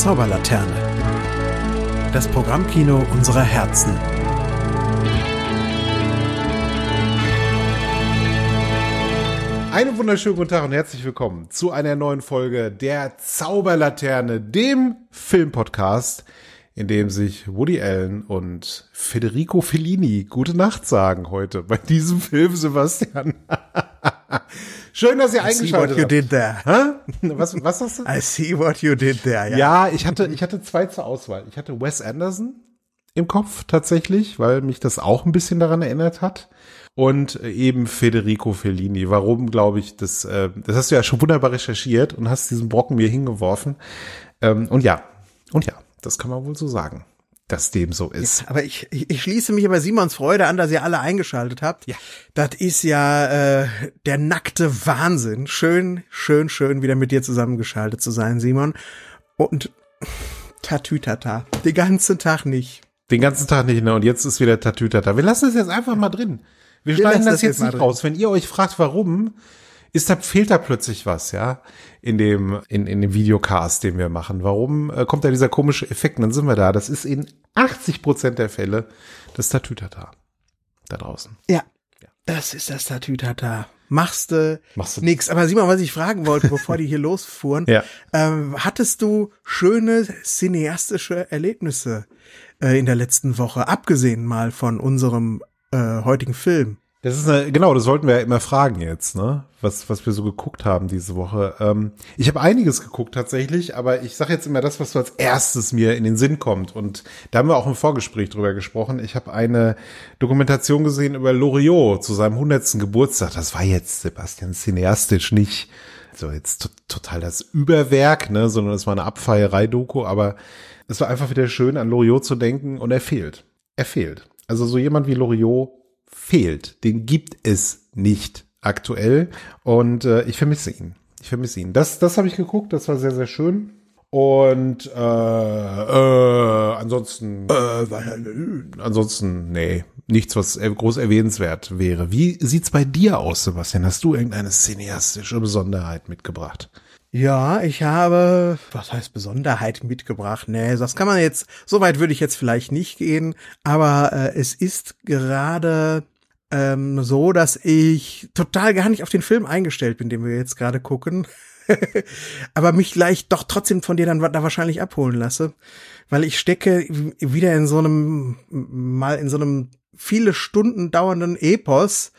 Zauberlaterne. Das Programmkino unserer Herzen. Einen wunderschönen guten Tag und herzlich willkommen zu einer neuen Folge der Zauberlaterne, dem Filmpodcast, in dem sich Woody Allen und Federico Fellini gute Nacht sagen heute bei diesem Film, Sebastian. Schön, dass ihr eingeschaltet I see what you did there. Hä? Was, was hast du? I see what you did there. Ja. Ja, ich hatte, ich hatte zwei zur Auswahl. Ich hatte Wes Anderson im Kopf tatsächlich, weil mich das auch ein bisschen daran erinnert hat. Und eben Federico Fellini. Warum, glaube ich, das, äh, das hast du ja schon wunderbar recherchiert und hast diesen Brocken mir hingeworfen. Ähm, und ja, und ja, das kann man wohl so sagen, dass dem so ist. Aber ich, ich, ich schließe mich aber Simons Freude an, dass ihr alle eingeschaltet habt. Ja. Das ist ja äh, der nackte Wahnsinn. Schön, schön, schön wieder mit dir zusammengeschaltet zu sein, Simon. Und Tatütata. Den ganzen Tag nicht. Den ganzen Tag nicht, ne? Und jetzt ist wieder Tatütata. Wir lassen es jetzt einfach mal drin. Wir Wir schneiden das das jetzt jetzt nicht raus. Wenn ihr euch fragt, warum, ist da, fehlt da plötzlich was, ja, in dem, in, in dem Videocast, den wir machen. Warum äh, kommt da dieser komische Effekt? Und dann sind wir da. Das ist in 80 Prozent der Fälle das Tatütata. Da draußen. Ja. Das ist das Tatütata. Machst du Machst nix. Aber Simon, was ich fragen wollte, bevor die hier losfuhren, Ja. ähm, hattest du schöne cineastische Erlebnisse äh, in der letzten Woche, abgesehen mal von unserem äh, heutigen Film? Das ist eine, genau, das sollten wir ja immer fragen jetzt, ne? Was, was wir so geguckt haben diese Woche. Ähm, ich habe einiges geguckt tatsächlich, aber ich sage jetzt immer das, was so als erstes mir in den Sinn kommt. Und da haben wir auch im Vorgespräch drüber gesprochen. Ich habe eine Dokumentation gesehen über Loriot zu seinem 100. Geburtstag. Das war jetzt, Sebastian, cineastisch nicht so jetzt to total das Überwerk, ne, sondern es war eine Abfeierei-Doku, aber es war einfach wieder schön, an Loriot zu denken und er fehlt. Er fehlt. Also so jemand wie Loriot fehlt. Den gibt es nicht aktuell und äh, ich vermisse ihn. Ich vermisse ihn. Das, das habe ich geguckt, das war sehr, sehr schön. Und äh, äh, ansonsten, äh, ansonsten, nee, nichts, was groß erwähnenswert wäre. Wie sieht's bei dir aus, Sebastian? Hast du irgendeine cineastische Besonderheit mitgebracht? Ja, ich habe, was heißt Besonderheit mitgebracht? Nee, das kann man jetzt, so weit würde ich jetzt vielleicht nicht gehen, aber äh, es ist gerade ähm, so, dass ich total gar nicht auf den Film eingestellt bin, den wir jetzt gerade gucken. aber mich gleich doch trotzdem von dir dann da wahrscheinlich abholen lasse, weil ich stecke wieder in so einem, mal in so einem viele Stunden dauernden Epos,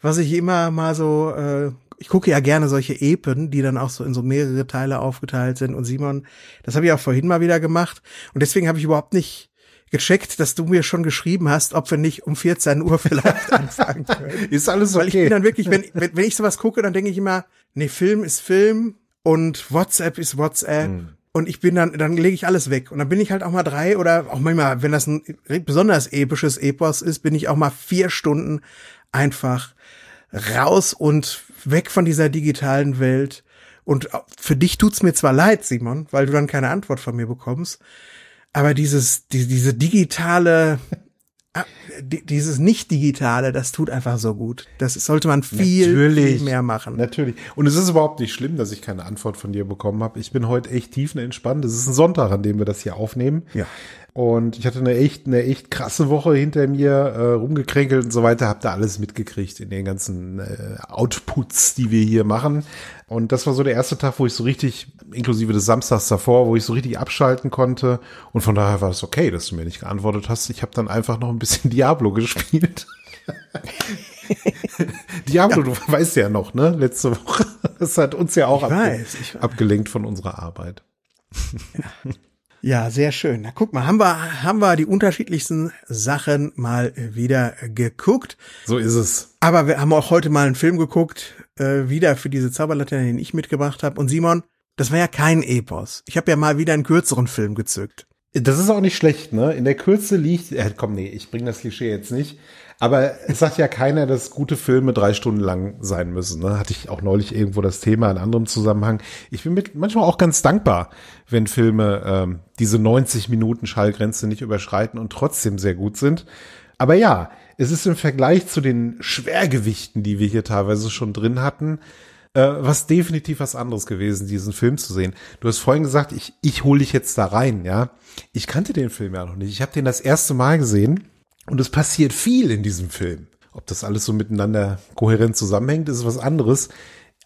was ich immer mal so, äh, ich gucke ja gerne solche Epen, die dann auch so in so mehrere Teile aufgeteilt sind. Und Simon, das habe ich auch vorhin mal wieder gemacht. Und deswegen habe ich überhaupt nicht gecheckt, dass du mir schon geschrieben hast, ob wir nicht um 14 Uhr vielleicht anfangen können. Ist alles Weil ich bin okay? dann wirklich, wenn, wenn, wenn ich sowas gucke, dann denke ich immer, nee, Film ist Film und WhatsApp ist WhatsApp. Und ich bin dann, dann lege ich alles weg. Und dann bin ich halt auch mal drei oder auch manchmal, wenn das ein besonders episches Epos ist, bin ich auch mal vier Stunden einfach raus und weg von dieser digitalen Welt. Und für dich tut's mir zwar leid, Simon, weil du dann keine Antwort von mir bekommst, aber dieses, die, diese digitale, ah, di- dieses Nicht-Digitale, das tut einfach so gut. Das sollte man viel, Natürlich. viel mehr machen. Natürlich. Und es ist überhaupt nicht schlimm, dass ich keine Antwort von dir bekommen habe. Ich bin heute echt tiefenentspannt. Es ist ein Sonntag, an dem wir das hier aufnehmen. Ja. Und ich hatte eine echt, eine echt krasse Woche hinter mir, äh, rumgekränkelt und so weiter, hab da alles mitgekriegt in den ganzen äh, Outputs, die wir hier machen. Und das war so der erste Tag, wo ich so richtig, inklusive des Samstags davor, wo ich so richtig abschalten konnte. Und von daher war es okay, dass du mir nicht geantwortet hast. Ich habe dann einfach noch ein bisschen Diablo gespielt. Diablo, du weißt ja noch, ne? Letzte Woche. Das hat uns ja auch abge weiß, weiß. abgelenkt von unserer Arbeit. Ja, sehr schön. Na, guck mal, haben wir, haben wir die unterschiedlichsten Sachen mal wieder geguckt. So ist es. Aber wir haben auch heute mal einen Film geguckt, äh, wieder für diese Zauberlaterne, den ich mitgebracht habe. Und Simon, das war ja kein Epos. Ich habe ja mal wieder einen kürzeren Film gezückt. Das ist auch nicht schlecht, ne? In der Kürze liegt, äh, komm, nee, ich bringe das Klischee jetzt nicht. Aber es sagt ja keiner, dass gute Filme drei Stunden lang sein müssen. Ne? Hatte ich auch neulich irgendwo das Thema in anderem Zusammenhang. Ich bin mit manchmal auch ganz dankbar, wenn Filme ähm, diese 90 Minuten Schallgrenze nicht überschreiten und trotzdem sehr gut sind. Aber ja, es ist im Vergleich zu den Schwergewichten, die wir hier teilweise schon drin hatten, äh, was definitiv was anderes gewesen, diesen Film zu sehen. Du hast vorhin gesagt, ich, ich hole dich jetzt da rein, ja. Ich kannte den Film ja noch nicht. Ich habe den das erste Mal gesehen und es passiert viel in diesem Film. Ob das alles so miteinander kohärent zusammenhängt, ist was anderes.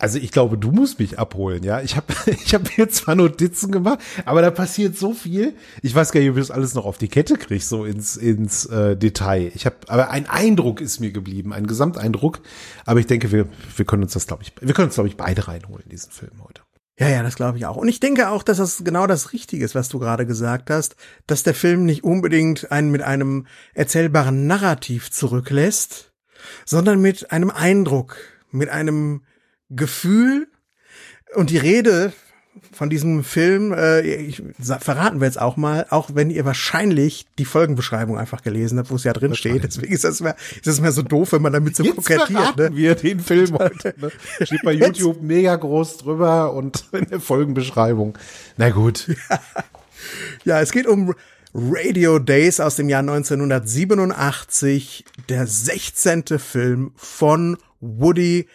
Also ich glaube, du musst mich abholen, ja. Ich habe ich hab hier zwar Notizen gemacht, aber da passiert so viel. Ich weiß gar nicht, ob ich das alles noch auf die Kette kriege, so ins, ins äh, Detail. Ich habe, aber ein Eindruck ist mir geblieben, ein Gesamteindruck. Aber ich denke, wir, wir können uns das, glaube ich, wir können uns, glaube ich, beide reinholen, diesen Film heute. Ja, ja, das glaube ich auch. Und ich denke auch, dass das genau das Richtige ist, was du gerade gesagt hast, dass der Film nicht unbedingt einen mit einem erzählbaren Narrativ zurücklässt, sondern mit einem Eindruck, mit einem Gefühl und die Rede von diesem Film, äh, ich, verraten wir jetzt auch mal, auch wenn ihr wahrscheinlich die Folgenbeschreibung einfach gelesen habt, wo es ja drin steht. Deswegen ist das, mehr, ist das mehr so doof, wenn man damit so Jetzt kokettiert. Ne? wir den Film heute. Ne? Steht bei YouTube mega groß drüber und in der Folgenbeschreibung. Na gut. Ja, es geht um Radio Days aus dem Jahr 1987, der 16. Film von Woody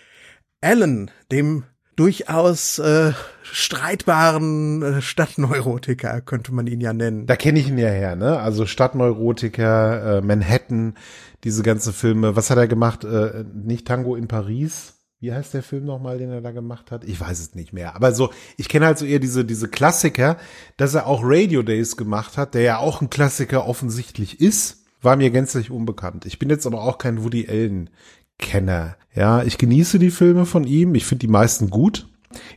Allen, dem durchaus äh, streitbaren äh, Stadtneurotiker, könnte man ihn ja nennen. Da kenne ich ihn ja her, ne? Also Stadtneurotiker, äh, Manhattan, diese ganzen Filme. Was hat er gemacht? Äh, nicht Tango in Paris? Wie heißt der Film nochmal, den er da gemacht hat? Ich weiß es nicht mehr. Aber so, ich kenne halt so eher diese, diese Klassiker, dass er auch Radio Days gemacht hat, der ja auch ein Klassiker offensichtlich ist, war mir gänzlich unbekannt. Ich bin jetzt aber auch kein Woody Allen Kenner. Ja, ich genieße die Filme von ihm. Ich finde die meisten gut.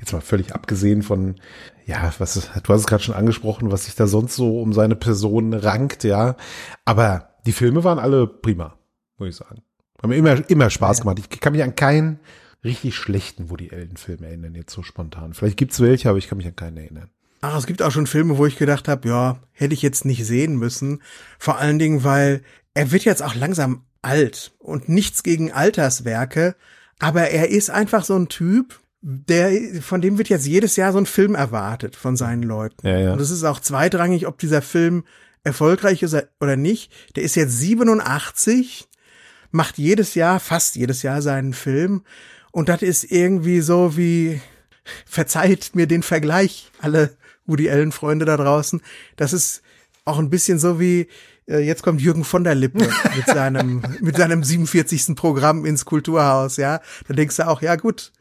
Jetzt mal völlig abgesehen von, ja, was, du hast es gerade schon angesprochen, was sich da sonst so um seine Person rankt, ja. Aber die Filme waren alle prima, muss ich sagen. Haben mir immer, immer Spaß gemacht. Ich kann mich an keinen richtig schlechten Woody Allen-Film erinnern, jetzt so spontan. Vielleicht gibt's welche, aber ich kann mich an keinen erinnern. Ach, es gibt auch schon Filme, wo ich gedacht habe, ja, hätte ich jetzt nicht sehen müssen. Vor allen Dingen, weil er wird jetzt auch langsam alt und nichts gegen Alterswerke, aber er ist einfach so ein Typ, der, von dem wird jetzt jedes Jahr so ein Film erwartet von seinen Leuten. Ja, ja. Und es ist auch zweitrangig, ob dieser Film erfolgreich ist oder nicht. Der ist jetzt 87, macht jedes Jahr, fast jedes Jahr seinen Film. Und das ist irgendwie so wie, verzeiht mir den Vergleich, alle Woody Allen Freunde da draußen. Das ist auch ein bisschen so wie, jetzt kommt Jürgen von der Lippe mit seinem, mit seinem 47. Programm ins Kulturhaus, ja. Da denkst du auch, ja gut,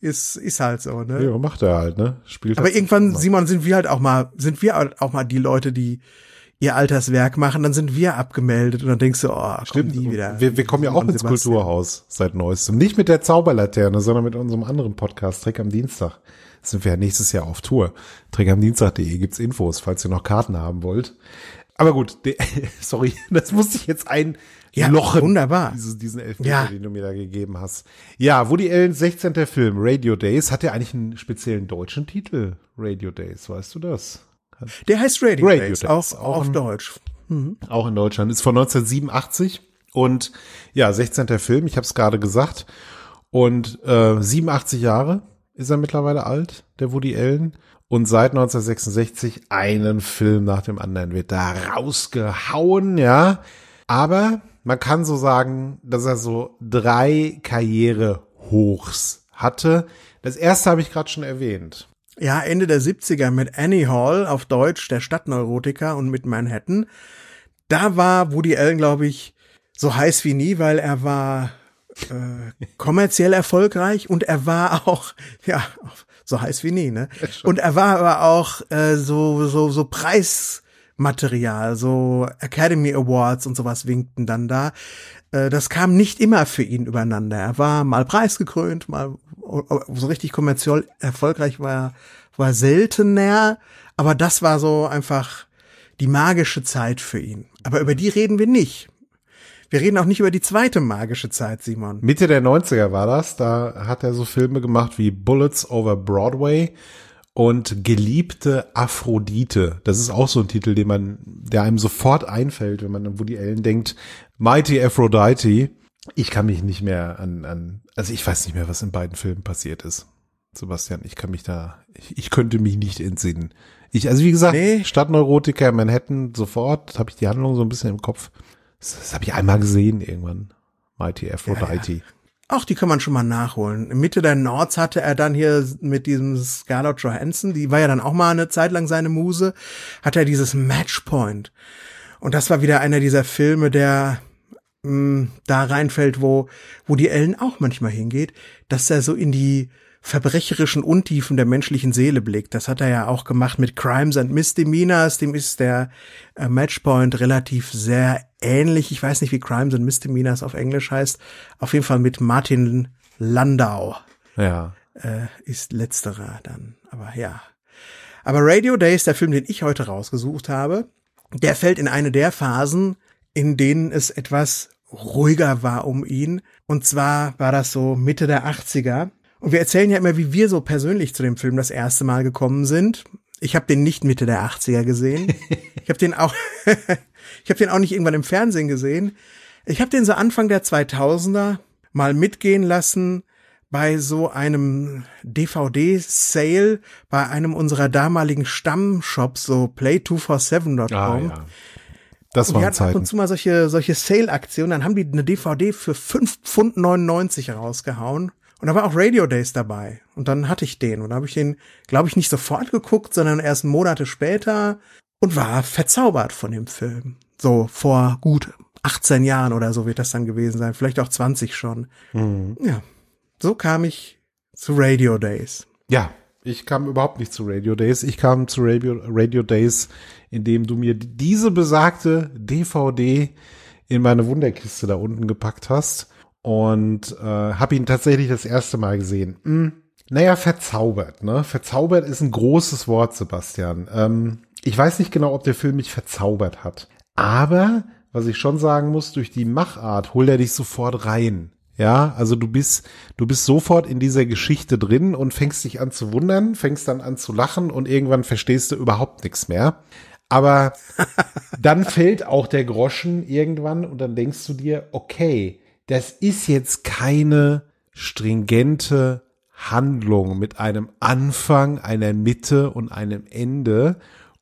ist, ist halt so, ne? Ja, macht er halt, ne? Spielt Aber halt irgendwann. Simon, sind wir halt auch mal, sind wir auch mal die Leute, die ihr Alterswerk machen, dann sind wir abgemeldet und dann denkst du, oh, Stimmt, die wieder. Wir, wir kommen ja auch ins Sebastian. Kulturhaus seit neuestem. Nicht mit der Zauberlaterne, sondern mit unserem anderen Podcast, Trick am Dienstag. Sind wir ja nächstes Jahr auf Tour. Trickamdienstag.de gibt's Infos, falls ihr noch Karten haben wollt. Aber gut, sorry, das musste ich jetzt ein Ja, Lochen. wunderbar. Dieses, diesen Elfmeter, Ja. den du mir da gegeben hast. Ja, Woody Allen 16. Film, Radio Days. Hat er eigentlich einen speziellen deutschen Titel? Radio Days, weißt du das? Der heißt Radio, Radio Days, Days, auch, auch auf Deutsch. Auch in Deutschland. Ist von 1987 und ja, 16. Film, ich habe es gerade gesagt. Und äh, 87 Jahre ist er mittlerweile alt, der Woody Allen. Und seit 1966 einen Film nach dem anderen wird da rausgehauen, ja. Aber man kann so sagen, dass er so drei Karrierehochs hatte. Das erste habe ich gerade schon erwähnt. Ja, Ende der 70er mit Annie Hall auf Deutsch, der Stadtneurotiker und mit Manhattan. Da war Woody Allen, glaube ich, so heiß wie nie, weil er war äh, kommerziell erfolgreich und er war auch, ja, so heiß wie nie, ne? Und er war aber auch äh, so, so, so Preismaterial, so Academy Awards und sowas winkten dann da. Äh, das kam nicht immer für ihn übereinander. Er war mal preisgekrönt, mal so richtig kommerziell erfolgreich war, war seltener, aber das war so einfach die magische Zeit für ihn. Aber über die reden wir nicht. Wir reden auch nicht über die zweite magische Zeit, Simon. Mitte der 90er war das. Da hat er so Filme gemacht wie Bullets over Broadway und Geliebte Aphrodite. Das ist auch so ein Titel, den man, der einem sofort einfällt, wenn man an Woody Allen denkt. Mighty Aphrodite. Ich kann mich nicht mehr an, an, also ich weiß nicht mehr, was in beiden Filmen passiert ist. Sebastian, ich kann mich da, ich, ich könnte mich nicht entsinnen. Ich, also wie gesagt, Nee. Stadtneurotiker Manhattan, sofort habe ich die Handlung so ein bisschen im Kopf. Das, das habe ich einmal gesehen irgendwann. Mighty Aphrodite. Ach, die kann man schon mal nachholen. In Mitte der Nords hatte er dann hier mit diesem Scarlett Johansson, die war ja dann auch mal eine Zeit lang seine Muse, hatte er dieses Matchpoint. Und das war wieder einer dieser Filme, der mh, mm, da reinfällt, wo, wo die Ellen auch manchmal hingeht, dass er so in die verbrecherischen Untiefen der menschlichen Seele blickt. Das hat er ja auch gemacht mit Crimes and Misdemeanors. Dem ist der äh, Matchpoint relativ sehr ähnlich. Ich weiß nicht, wie Crimes and Misdemeanors auf Englisch heißt. Auf jeden Fall mit Martin Landau. Ja. Äh, ist letzterer dann. Aber ja. Aber Radio Days, der Film, den ich heute rausgesucht habe, der fällt in eine der Phasen, in denen es etwas ruhiger war um ihn. Und zwar war das so Mitte der 80er. Und wir erzählen ja immer, wie wir so persönlich zu dem Film das erste Mal gekommen sind. Ich habe den nicht Mitte der 80er gesehen. Ich habe den auch ich habe den auch nicht irgendwann im Fernsehen gesehen. Ich habe den so Anfang der 2000er mal mitgehen lassen bei so einem DVD-Sale bei einem unserer damaligen Stammshops, so play247.com. Ah, ja. Das und waren die hatten ab und zu mal solche, solche Sale-Aktionen. Dann haben die eine DVD für 5,99 Pfund rausgehauen. Und da war auch Radio Days dabei. Und dann hatte ich den. Und da habe ich den, glaube ich, nicht sofort geguckt, sondern erst Monate später und war verzaubert von dem Film. So vor gut 18 Jahren oder so wird das dann gewesen sein. Vielleicht auch 20 schon. Mhm. Ja. So kam ich zu Radio Days. Ja, ich kam überhaupt nicht zu Radio Days. Ich kam zu Radio, Radio Days, indem du mir diese besagte DVD in meine Wunderkiste da unten gepackt hast und äh, habe ihn tatsächlich das erste Mal gesehen. Hm, naja, verzaubert, ne? Verzaubert ist ein großes Wort, Sebastian. Ähm, ich weiß nicht genau, ob der Film mich verzaubert hat. Aber, was ich schon sagen muss, durch die Machart holt er dich sofort rein. Ja, also du bist, du bist sofort in dieser Geschichte drin und fängst dich an zu wundern, fängst dann an zu lachen und irgendwann verstehst du überhaupt nichts mehr. Aber dann fällt auch der Groschen irgendwann und dann denkst du dir, okay, das ist jetzt keine stringente Handlung mit einem Anfang, einer Mitte und einem Ende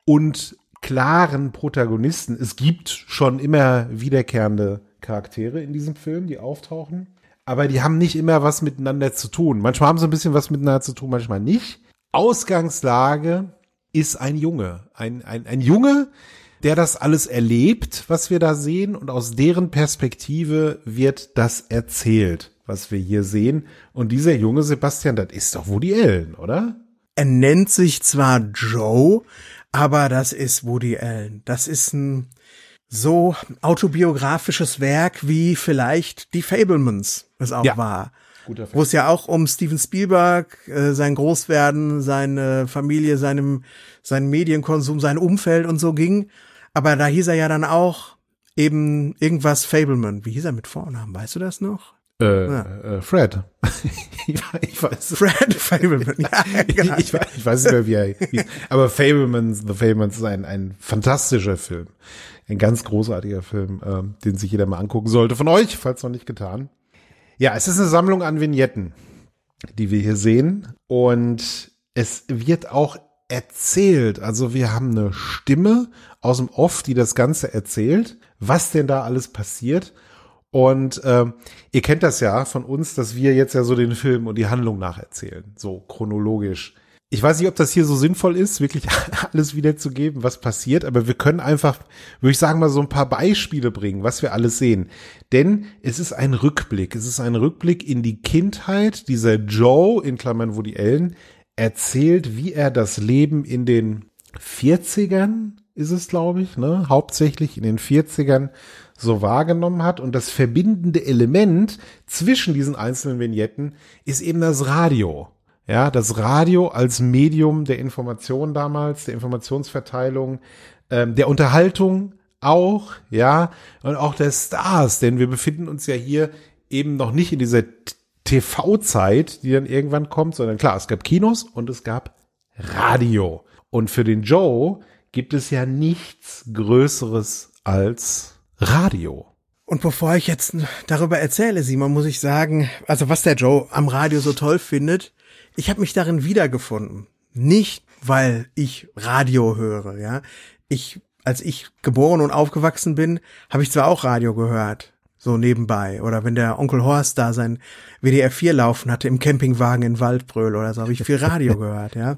und klaren Protagonisten. Es gibt schon immer wiederkehrende Charaktere in diesem Film, die auftauchen, aber die haben nicht immer was miteinander zu tun. Manchmal haben sie ein bisschen was miteinander zu tun, manchmal nicht. Ausgangslage ist ein Junge, ein, ein, ein Junge, der das alles erlebt, was wir da sehen, und aus deren Perspektive wird das erzählt, was wir hier sehen. Und dieser junge Sebastian, das ist doch Woody Allen, oder? Er nennt sich zwar Joe, aber das ist Woody Allen. Das ist ein so autobiografisches Werk wie vielleicht die Fablemans es auch ja. war. Wo es ja auch um Steven Spielberg, äh, sein Großwerden, seine Familie, seinem, seinen Medienkonsum, sein Umfeld und so ging. Aber da hieß er ja dann auch eben irgendwas Fableman. Wie hieß er mit Vornamen? Weißt du das noch? Äh, ja. äh, Fred. ich weiß. Fred Fableman. Ja, genau. ich, weiß, ich weiß nicht mehr, wie er hieß. Aber Fableman, The Fablemans ist ein, ein fantastischer Film. Ein ganz großartiger Film, ähm, den sich jeder mal angucken sollte. Von euch, falls noch nicht getan. Ja, es ist eine Sammlung an Vignetten, die wir hier sehen. Und es wird auch erzählt. Also wir haben eine Stimme aus dem Off, die das Ganze erzählt, was denn da alles passiert. Und ähm, ihr kennt das ja von uns, dass wir jetzt ja so den Film und die Handlung nacherzählen, so chronologisch. Ich weiß nicht, ob das hier so sinnvoll ist, wirklich alles wiederzugeben, was passiert, aber wir können einfach, würde ich sagen, mal so ein paar Beispiele bringen, was wir alles sehen. Denn es ist ein Rückblick. Es ist ein Rückblick in die Kindheit dieser Joe, in Klammern Woody Allen, erzählt, wie er das Leben in den 40ern ist es, glaube ich, ne, hauptsächlich in den 40ern so wahrgenommen hat. Und das verbindende Element zwischen diesen einzelnen Vignetten ist eben das Radio. Ja, das Radio als Medium der Information damals, der Informationsverteilung, ähm, der Unterhaltung auch, ja, und auch der Stars, denn wir befinden uns ja hier eben noch nicht in dieser TV-Zeit, die dann irgendwann kommt, sondern klar, es gab Kinos und es gab Radio. Und für den Joe gibt es ja nichts Größeres als Radio. Und bevor ich jetzt darüber erzähle, Simon, muss ich sagen, also was der Joe am Radio so toll findet, ich habe mich darin wiedergefunden. Nicht, weil ich Radio höre, ja. Ich, als ich geboren und aufgewachsen bin, habe ich zwar auch Radio gehört, so nebenbei. Oder wenn der Onkel Horst da sein WDR 4 laufen hatte im Campingwagen in Waldbröl oder so, habe ich viel Radio gehört, ja.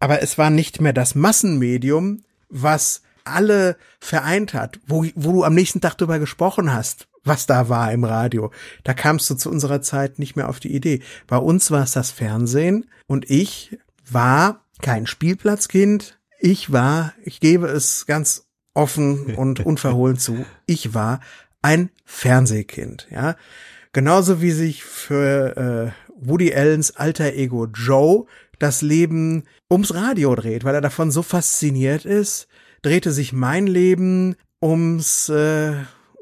Aber es war nicht mehr das Massenmedium, was alle vereint hat, wo, wo du am nächsten Tag drüber gesprochen hast, was da war im Radio. Da kamst du zu unserer Zeit nicht mehr auf die Idee. Bei uns war es das Fernsehen und ich war kein Spielplatzkind. Ich war, ich gebe es ganz offen und unverhohlen zu, ich war ein Fernsehkind, ja. Genauso wie sich für äh, Woody Allens alter Ego Joe das Leben ums Radio dreht, weil er davon so fasziniert ist, drehte sich mein Leben ums, äh,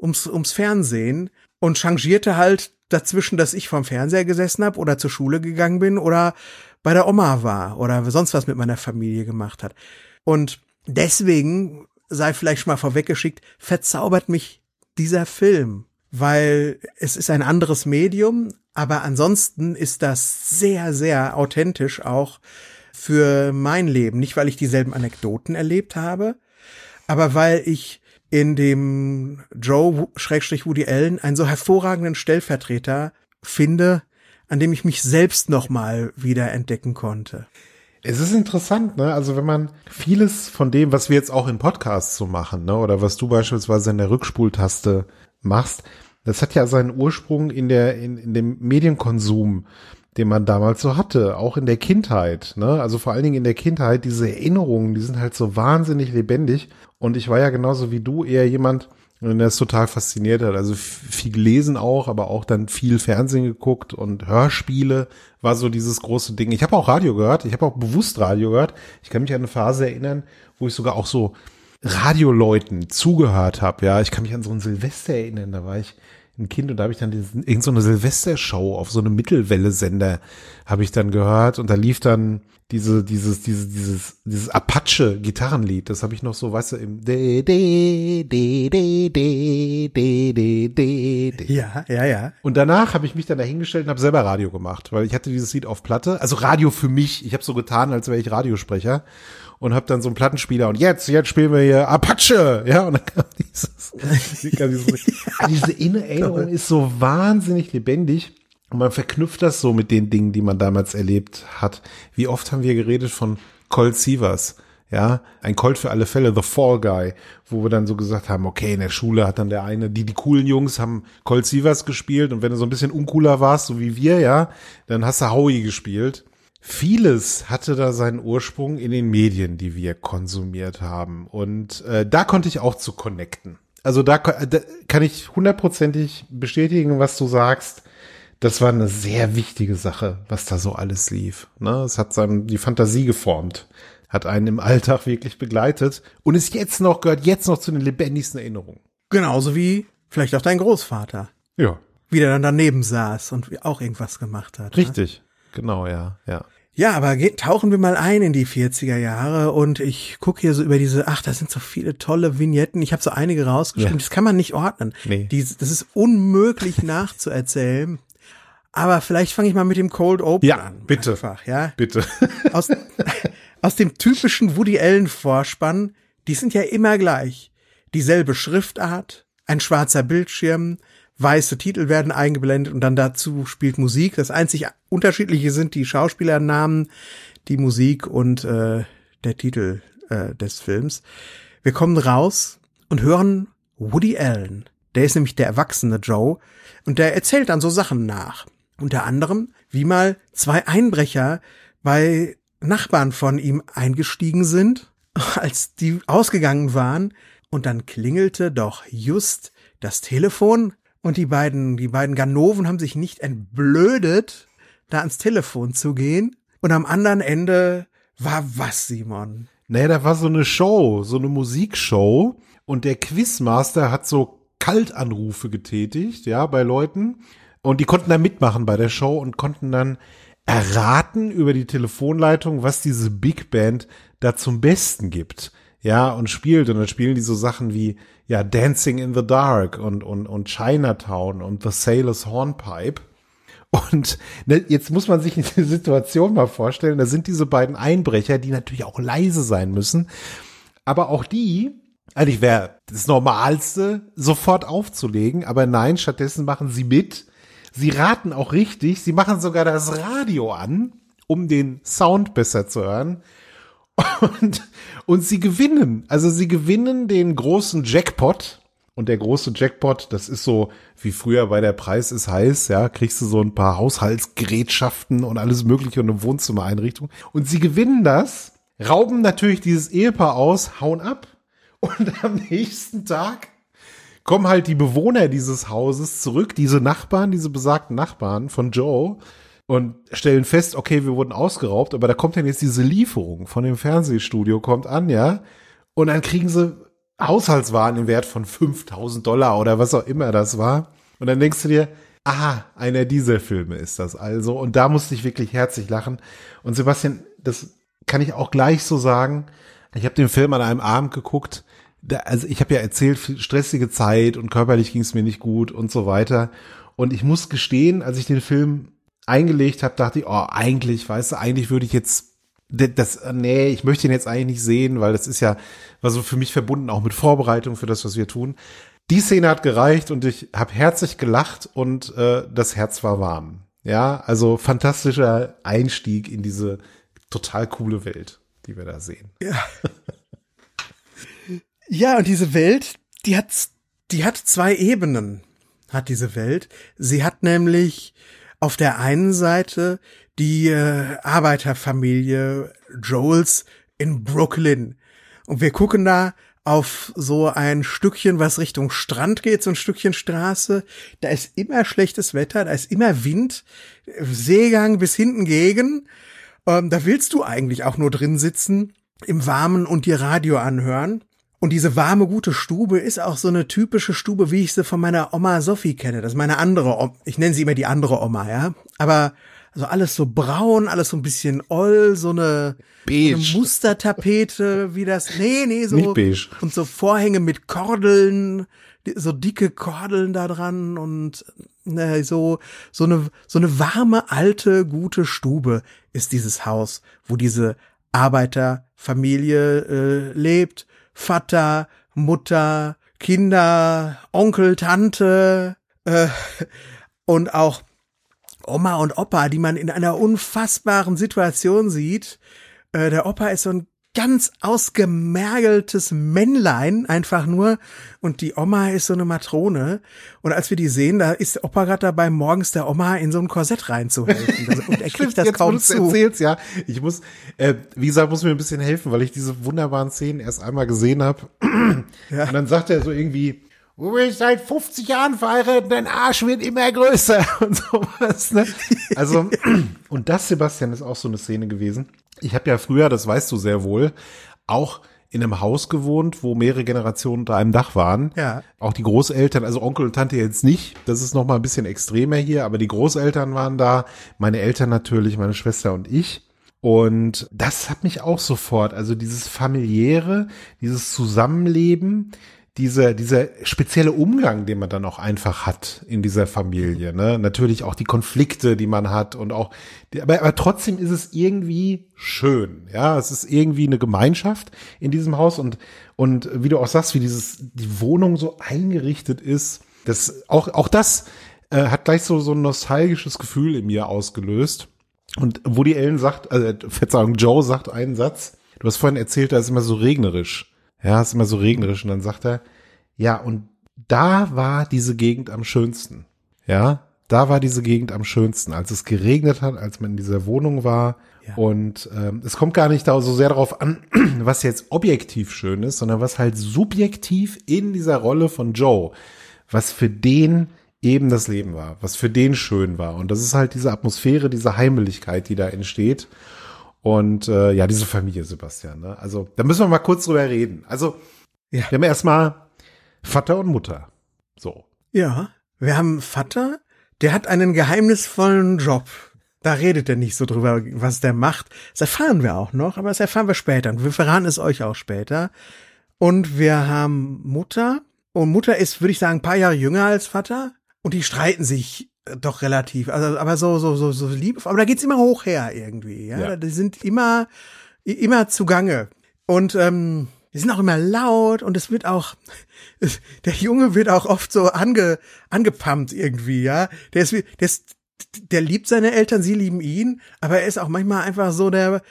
ums, ums Fernsehen und changierte halt dazwischen, dass ich vom Fernseher gesessen habe oder zur Schule gegangen bin oder bei der Oma war oder sonst was mit meiner Familie gemacht hat. Und deswegen sei vielleicht schon mal vorweggeschickt, verzaubert mich dieser Film, weil es ist ein anderes Medium, aber ansonsten ist das sehr, sehr authentisch auch für mein Leben. Nicht, weil ich dieselben Anekdoten erlebt habe, aber weil ich in dem Joe Schrägstrich Woody Allen einen so hervorragenden Stellvertreter finde, an dem ich mich selbst nochmal wieder entdecken konnte. Es ist interessant, ne? Also wenn man vieles von dem, was wir jetzt auch in Podcasts so machen, ne, oder was du beispielsweise in der Rückspultaste machst, das hat ja seinen Ursprung in der in, in dem Medienkonsum, den man damals so hatte, auch in der Kindheit, ne? Also vor allen Dingen in der Kindheit diese Erinnerungen, die sind halt so wahnsinnig lebendig. Und ich war ja genauso wie du eher jemand, der es total fasziniert hat. Also viel gelesen auch, aber auch dann viel Fernsehen geguckt und Hörspiele war so dieses große Ding. Ich habe auch Radio gehört, ich habe auch bewusst Radio gehört. Ich kann mich an eine Phase erinnern, wo ich sogar auch so Radioleuten zugehört habe. Ja, ich kann mich an so ein Silvester erinnern, da war ich ein Kind und da habe ich dann diesen, irgend so eine Silvestershow auf so einem Mittelwelle-Sender habe ich dann gehört und da lief dann diese, dieses, dieses, dieses, dieses Apache-Gitarrenlied, das habe ich noch so, weißt du, im de, de, de, de, de, de, de, de. Ja, ja, ja. Und danach habe ich mich dann dahingestellt und habe selber Radio gemacht, weil ich hatte dieses Lied auf Platte, also Radio für mich, ich habe so getan, als wäre ich Radiosprecher und habe dann so einen Plattenspieler und jetzt, jetzt spielen wir hier Apache, ja, und dann kam dieses, kam dieses ja, diese Erinnerung ist so wahnsinnig lebendig und man verknüpft das so mit den Dingen, die man damals erlebt hat. Wie oft haben wir geredet von Colt Sievers? Ja, ein Colt für alle Fälle, The Fall Guy, wo wir dann so gesagt haben, okay, in der Schule hat dann der eine, die, die coolen Jungs haben Colt Sievers gespielt und wenn du so ein bisschen uncooler warst, so wie wir, ja, dann hast du Howie gespielt. Vieles hatte da seinen Ursprung in den Medien, die wir konsumiert haben. Und äh, da konnte ich auch zu connecten. Also da, da kann ich hundertprozentig bestätigen, was du sagst das war eine sehr wichtige Sache, was da so alles lief. Ne? Es hat seinem die Fantasie geformt, hat einen im Alltag wirklich begleitet und ist jetzt noch, gehört jetzt noch zu den lebendigsten Erinnerungen. Genauso wie vielleicht auch dein Großvater. Ja. Wie der dann daneben saß und auch irgendwas gemacht hat. Ne? Richtig. Ne? Genau, ja, ja. Ja, aber tauchen wir mal ein in die 40er Jahre und ich gucke hier so über diese, ach, da sind so viele tolle Vignetten. Ich habe so einige rausgeschrieben, ja. das kann man nicht ordnen. Nee. Die, das ist unmöglich nachzuerzählen. Aber vielleicht fange ich mal mit dem Cold Open ja, an. Bitte. Einfach, ja. Bitte. Aus, aus dem typischen Woody Allen Vorspann, die sind ja immer gleich. Dieselbe Schriftart, ein schwarzer Bildschirm, weiße Titel werden eingeblendet und dann dazu spielt Musik. Das einzig unterschiedliche sind die Schauspielernamen, die Musik und äh, der Titel äh, des Films. Wir kommen raus und hören Woody Allen. Der ist nämlich der erwachsene Joe und der erzählt dann so Sachen nach. Unter anderem, wie mal zwei Einbrecher bei Nachbarn von ihm eingestiegen sind, als die ausgegangen waren, und dann klingelte doch just das Telefon und die beiden, die beiden Ganoven haben sich nicht entblödet, da ans Telefon zu gehen. Und am anderen Ende war was, Simon? Naja, da war so eine Show, so eine Musikshow. Und der Quizmaster hat so Kaltanrufe getätigt, ja, bei Leuten. Und die konnten da mitmachen bei der Show und konnten dann erraten über die Telefonleitung, was diese Big Band da zum Besten gibt. Ja, und spielt. Und dann spielen die so Sachen wie, ja, Dancing in the Dark und, und, und Chinatown und The Sailor's Hornpipe. Und ne, jetzt muss man sich die Situation mal vorstellen, da sind diese beiden Einbrecher, die natürlich auch leise sein müssen. Aber auch die Eigentlich wäre das Normalste, sofort aufzulegen, aber nein, stattdessen machen sie mit. Sie raten auch richtig, sie machen sogar das Radio an, um den Sound besser zu hören. Und, und sie gewinnen. Also sie gewinnen den großen Jackpot. Und der große Jackpot, das ist so wie früher bei der Preis ist heiß, ja, kriegst du so ein paar Haushaltsgerätschaften und alles mögliche und eine Wohnzimmereinrichtung. Und sie gewinnen das, rauben natürlich dieses Ehepaar aus, hauen ab. Und am nächsten Tag kommen halt die Bewohner dieses Hauses zurück, diese Nachbarn, diese besagten Nachbarn von Joe und stellen fest, okay, wir wurden ausgeraubt, aber da kommt dann jetzt diese Lieferung von dem Fernsehstudio, kommt an, ja, und dann kriegen sie Haushaltswaren im Wert von 5000 Dollar oder was auch immer das war. Und dann denkst du dir, aha, einer dieser Filme ist das also. Und da musste ich wirklich herzlich lachen. Und Sebastian, das kann ich auch gleich so sagen. Ich habe den Film an einem Abend geguckt. Da, also ich habe ja erzählt, stressige Zeit und körperlich ging es mir nicht gut und so weiter. Und ich muss gestehen, als ich den Film eingelegt habe, dachte ich, oh, eigentlich, weißt du, eigentlich würde ich jetzt das, nee, ich möchte ihn jetzt eigentlich nicht sehen, weil das ist ja, war so für mich verbunden auch mit Vorbereitung für das, was wir tun. Die Szene hat gereicht und ich habe herzlich gelacht und äh, das Herz war warm. Ja, also fantastischer Einstieg in diese total coole Welt, die wir da sehen. Ja. Ja, und diese Welt, die hat, die hat zwei Ebenen, hat diese Welt. Sie hat nämlich auf der einen Seite die äh, Arbeiterfamilie Joels in Brooklyn. Und wir gucken da auf so ein Stückchen, was Richtung Strand geht, so ein Stückchen Straße. Da ist immer schlechtes Wetter, da ist immer Wind, Seegang bis hinten gegen. Ähm, da willst du eigentlich auch nur drin sitzen, im Warmen und dir Radio anhören. Und diese warme, gute Stube ist auch so eine typische Stube, wie ich sie von meiner Oma Sophie kenne. Das ist meine andere Oma. Ich nenne sie immer die andere Oma, ja. Aber also alles so braun, alles so ein bisschen oll, so eine, so eine Mustertapete, wie das, nee, nee, so. Nicht beige. Und so Vorhänge mit Kordeln, so dicke Kordeln da dran und ne, so, so eine, so eine warme, alte, gute Stube ist dieses Haus, wo diese Arbeiterfamilie äh, lebt. Vater, Mutter, Kinder, Onkel, Tante äh, und auch Oma und Opa, die man in einer unfassbaren Situation sieht. Äh, der Opa ist so ein ganz ausgemergeltes Männlein einfach nur und die Oma ist so eine Matrone und als wir die sehen, da ist Opa gerade dabei, morgens der Oma in so ein Korsett reinzuhelfen und er kriegt das Jetzt, kaum zu. Erzählst, ja, ich muss, äh, wie gesagt, muss mir ein bisschen helfen, weil ich diese wunderbaren Szenen erst einmal gesehen habe. Ja. Und dann sagt er so irgendwie, du bist seit 50 Jahren verheiratet, dein Arsch wird immer größer und sowas. Ne? Also, und das, Sebastian, ist auch so eine Szene gewesen. Ich habe ja früher, das weißt du sehr wohl, auch in einem Haus gewohnt, wo mehrere Generationen unter einem Dach waren. Ja. Auch die Großeltern, also Onkel und Tante jetzt nicht. Das ist noch mal ein bisschen extremer hier, aber die Großeltern waren da, meine Eltern natürlich, meine Schwester und ich. Und das hat mich auch sofort, also dieses familiäre, dieses Zusammenleben, dieser, dieser spezielle Umgang, den man dann auch einfach hat in dieser Familie, ne? Natürlich auch die Konflikte, die man hat und auch, aber, aber trotzdem ist es irgendwie schön, ja? Es ist irgendwie eine Gemeinschaft in diesem Haus und, und wie du auch sagst, wie dieses, die Wohnung so eingerichtet ist, das, auch, auch das äh, hat gleich so, so ein nostalgisches Gefühl in mir ausgelöst. Und Woody Allen sagt, also Verzeihung, Joe sagt einen Satz. Du hast vorhin erzählt, da ist immer so regnerisch. Ja, ist immer so regnerisch. Und dann sagt er, ja, und da war diese Gegend am schönsten. Ja, da war diese Gegend am schönsten, als es geregnet hat, als man in dieser Wohnung war. Ja. Und ähm, es kommt gar nicht da so sehr darauf an, was jetzt objektiv schön ist, sondern was halt subjektiv in dieser Rolle von Joe, was für den eben das Leben war, was für den schön war. Und das ist halt diese Atmosphäre, diese Heimeligkeit, die da entsteht. Und äh, ja, diese Familie, Sebastian. Ne? Also da müssen wir mal kurz drüber reden. Also Ja. wir haben erstmal Vater und Mutter. So. Ja, wir haben Vater, der hat einen geheimnisvollen Job. Da redet er nicht so drüber, was der macht. Das erfahren wir auch noch, aber das erfahren wir später. Und wir verraten es euch auch später. Und wir haben Mutter. Und Mutter ist, würde ich sagen, ein paar Jahre jünger als Vater. Und die streiten sich doch relativ. Also, aber so, so, so, so lieb. Aber da geht's immer hoch her irgendwie. Ja, Ja. die sind immer, immer zugange. Und ähm, die sind auch immer laut und es wird auch, der Junge wird auch oft so ange, angepumpt irgendwie, ja. Der ist, der ist, der liebt seine Eltern, sie lieben ihn, aber er ist auch manchmal einfach so der,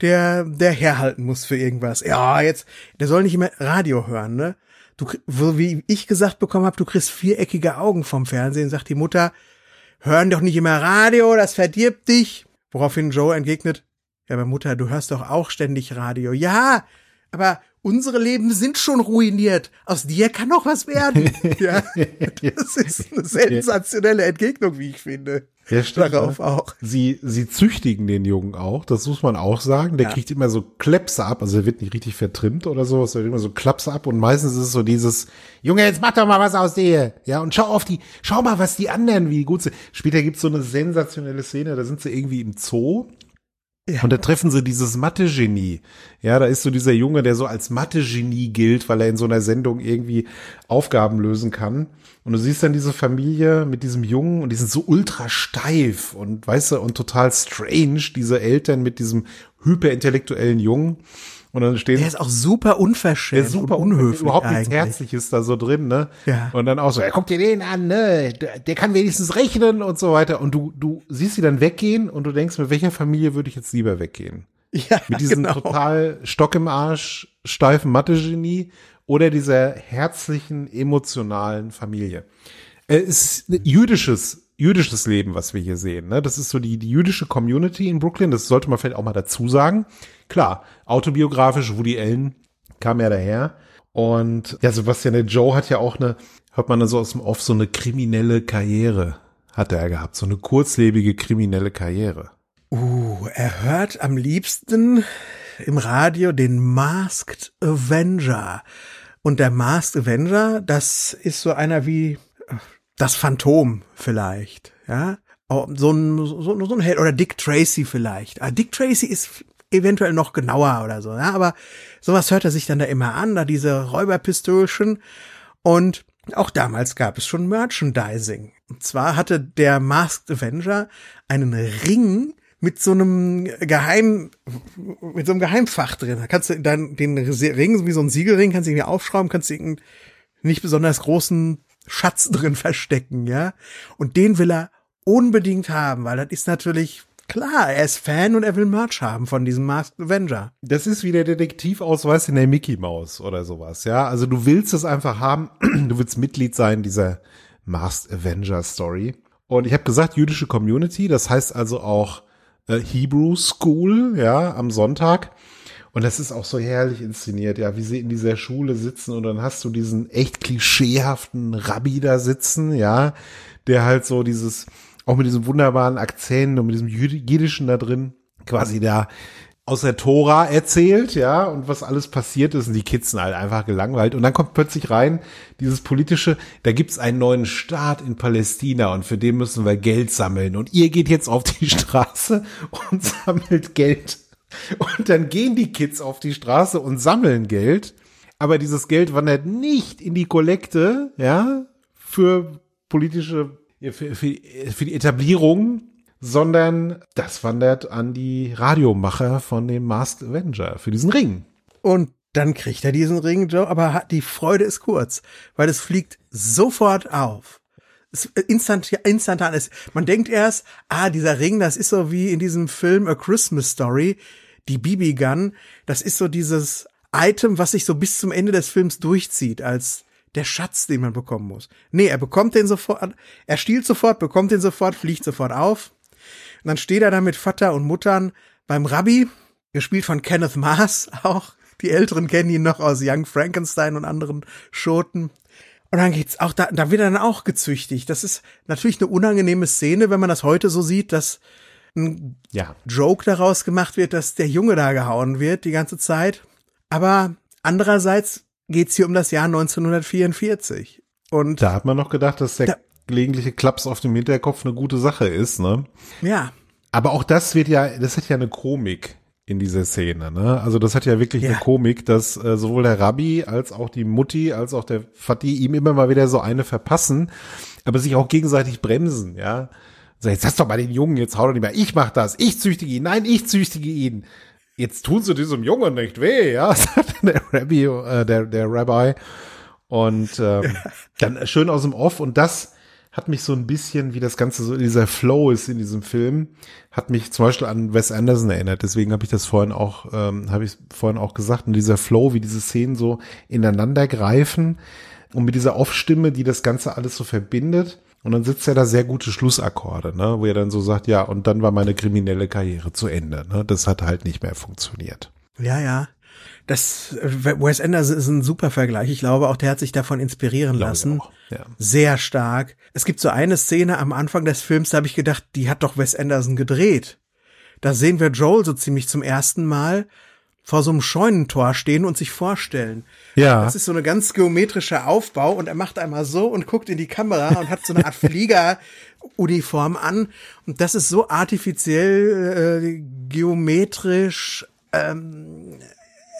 der, der herhalten muss für irgendwas. Ja, jetzt, der soll nicht mehr Radio hören, ne? Du, so wie ich gesagt bekommen habe, du kriegst viereckige Augen vom Fernsehen, sagt die Mutter, hören doch nicht immer Radio, das verdirbt dich. Woraufhin Joe entgegnet, ja, aber Mutter, du hörst doch auch ständig Radio. Ja, aber unsere Leben sind schon ruiniert. Aus dir kann noch was werden. ja, das ist eine sensationelle Entgegnung, wie ich finde. Ja, stimmt. Darauf auch. Sie, sie züchtigen den Jungen auch, das muss man auch sagen. Der ja. kriegt immer so Klepse ab, also er wird nicht richtig vertrimmt oder so, es wird immer so Klapse ab und meistens ist es so dieses, Junge, jetzt mach doch mal was aus dir. Ja, und schau auf die, schau mal, was die anderen, wie gut sie. Später gibt's so eine sensationelle Szene, da sind sie irgendwie im Zoo ja. Und da treffen sie dieses Mathe-Genie. Ja, da ist so dieser Junge, der so als Mathe-Genie gilt, weil er in so einer Sendung irgendwie Aufgaben lösen kann. Und du siehst dann diese Familie mit diesem Jungen und die sind so ultra steif und weißt du, und total strange, diese Eltern mit diesem hyperintellektuellen Jungen. Und dann stehen. Der ist auch super unverschämt. Der super unhöflich. Überhaupt nichts Herzliches da so drin, ne? Ja. Und dann auch so, ja, guck dir den an, ne? Der, der kann wenigstens rechnen und so weiter. Und du, du siehst sie dann weggehen und du denkst, mit welcher Familie würde ich jetzt lieber weggehen? Ja, Mit diesem genau. total Stock im Arsch, steifen Mathe-Genie oder dieser herzlichen, emotionalen Familie. Es ist ein jüdisches jüdisches Leben, was wir hier sehen. Ne? Das ist so die, die jüdische Community in Brooklyn. Das sollte man vielleicht auch mal dazu sagen. Klar, autobiografisch, Woody Allen kam ja daher. Und ja, Sebastian Joe hat ja auch eine, hört man so aus dem Off, so eine kriminelle Karriere hat er gehabt. So eine kurzlebige kriminelle Karriere. Uh, er hört am liebsten im Radio den Masked Avenger. Und der Masked Avenger, das ist so einer wie das Phantom vielleicht, ja. Oh, so ein, so, so ein Held oder Dick Tracy vielleicht. Ah, Dick Tracy ist eventuell noch genauer oder so, ja, aber sowas hört er sich dann da immer an, da diese Räuberpistolchen und auch damals gab es schon Merchandising. Und zwar hatte der Masked Avenger einen Ring mit so einem Geheim, mit so einem Geheimfach drin. Da kannst du dann den Ring, wie so ein Siegelring, kannst du irgendwie aufschrauben, kannst du irgendeinen nicht besonders großen Schatz drin verstecken, ja. Und den will er unbedingt haben, weil das ist natürlich klar, er ist Fan und er will Merch haben von diesem Masked Avenger. Das ist wie der Detektivausweis in der Mickey Mouse oder sowas, ja. Also du willst es einfach haben, du willst Mitglied sein dieser Masked Avenger Story. Und ich habe gesagt, jüdische Community, das heißt also auch äh, Hebrew School, ja, am Sonntag. Und das ist auch so herrlich inszeniert, ja, wie sie in dieser Schule sitzen und dann hast du diesen echt klischeehaften Rabbi da sitzen, ja, der halt so dieses, auch mit diesem wunderbaren Akzent und mit diesem Jüdischen da drin, quasi da aus der Tora erzählt, ja, und was alles passiert ist, und die Kids sind halt einfach gelangweilt. Und dann kommt plötzlich rein dieses politische, da gibt's einen neuen Staat in Palästina und für den müssen wir Geld sammeln. Und ihr geht jetzt auf die Straße und sammelt Geld. Und dann gehen die Kids auf die Straße und sammeln Geld. Aber dieses Geld wandert nicht in die Kollekte, ja, für politische, für, für, für die Etablierung, sondern das wandert an die Radiomacher von dem Masked Avenger für diesen Ring. Und dann kriegt er diesen Ring, Joe, aber die Freude ist kurz, weil es fliegt sofort auf. Es instant, instantan ist. Man denkt erst, ah, dieser Ring, das ist so wie in diesem Film A Christmas Story die BB Gun, das ist so dieses Item, was sich so bis zum Ende des Films durchzieht, als der Schatz, den man bekommen muss. Nee, er bekommt den sofort, er stiehlt sofort, bekommt den sofort, fliegt sofort auf. Und dann steht er da mit Vater und Muttern beim Rabbi, gespielt von Kenneth Mars auch. Die Älteren kennen ihn noch aus Young Frankenstein und anderen Schoten. Und dann geht's auch, da, da wird er dann auch gezüchtigt. Das ist natürlich eine unangenehme Szene, wenn man das heute so sieht, dass ein ja. Joke daraus gemacht wird, dass der Junge da gehauen wird die ganze Zeit. Aber andererseits geht's hier um das Jahr 1944. Und da hat man noch gedacht, dass der da, gelegentliche Klaps auf dem Hinterkopf eine gute Sache ist, ne? Ja. Aber auch das wird ja, das hat ja eine Komik in dieser Szene, ne? Also das hat ja wirklich ja. eine Komik, dass äh, sowohl der Rabbi als auch die Mutti als auch der Fatih ihm immer mal wieder so eine verpassen, aber sich auch gegenseitig bremsen, ja? So, jetzt hast doch mal den Jungen, jetzt hau doch nicht mehr. Ich mach das. Ich züchtige ihn. Nein, ich züchtige ihn. Jetzt tun sie diesem Jungen nicht weh, ja, sagt der Rabbi, äh, der, der Rabbi. Und ähm, dann schön aus dem Off. Und das hat mich so ein bisschen, wie das Ganze so, dieser Flow ist in diesem Film, hat mich zum Beispiel an Wes Anderson erinnert. Deswegen habe ich das vorhin auch, ähm, habe ich vorhin auch gesagt. Und dieser Flow, wie diese Szenen so ineinander greifen und mit dieser Off-Stimme, die das Ganze alles so verbindet. Und dann sitzt er da sehr gute Schlussakkorde, ne, wo er dann so sagt, ja, und dann war meine kriminelle Karriere zu Ende. Ne? Das hat halt nicht mehr funktioniert. Ja, ja. Das Wes Anderson ist ein super Vergleich. Ich glaube, auch der hat sich davon inspirieren lassen. ja. Sehr stark. Es gibt so eine Szene am Anfang des Films, da habe ich gedacht, die hat doch Wes Anderson gedreht. Da sehen wir Joel so ziemlich zum ersten Mal vor so einem Scheunentor stehen und sich vorstellen. Ja. Das ist so eine ganz geometrische Aufbau und er macht einmal so und guckt in die Kamera und hat so eine Art Fliegeruniform an und das ist so artifiziell äh, geometrisch ähm,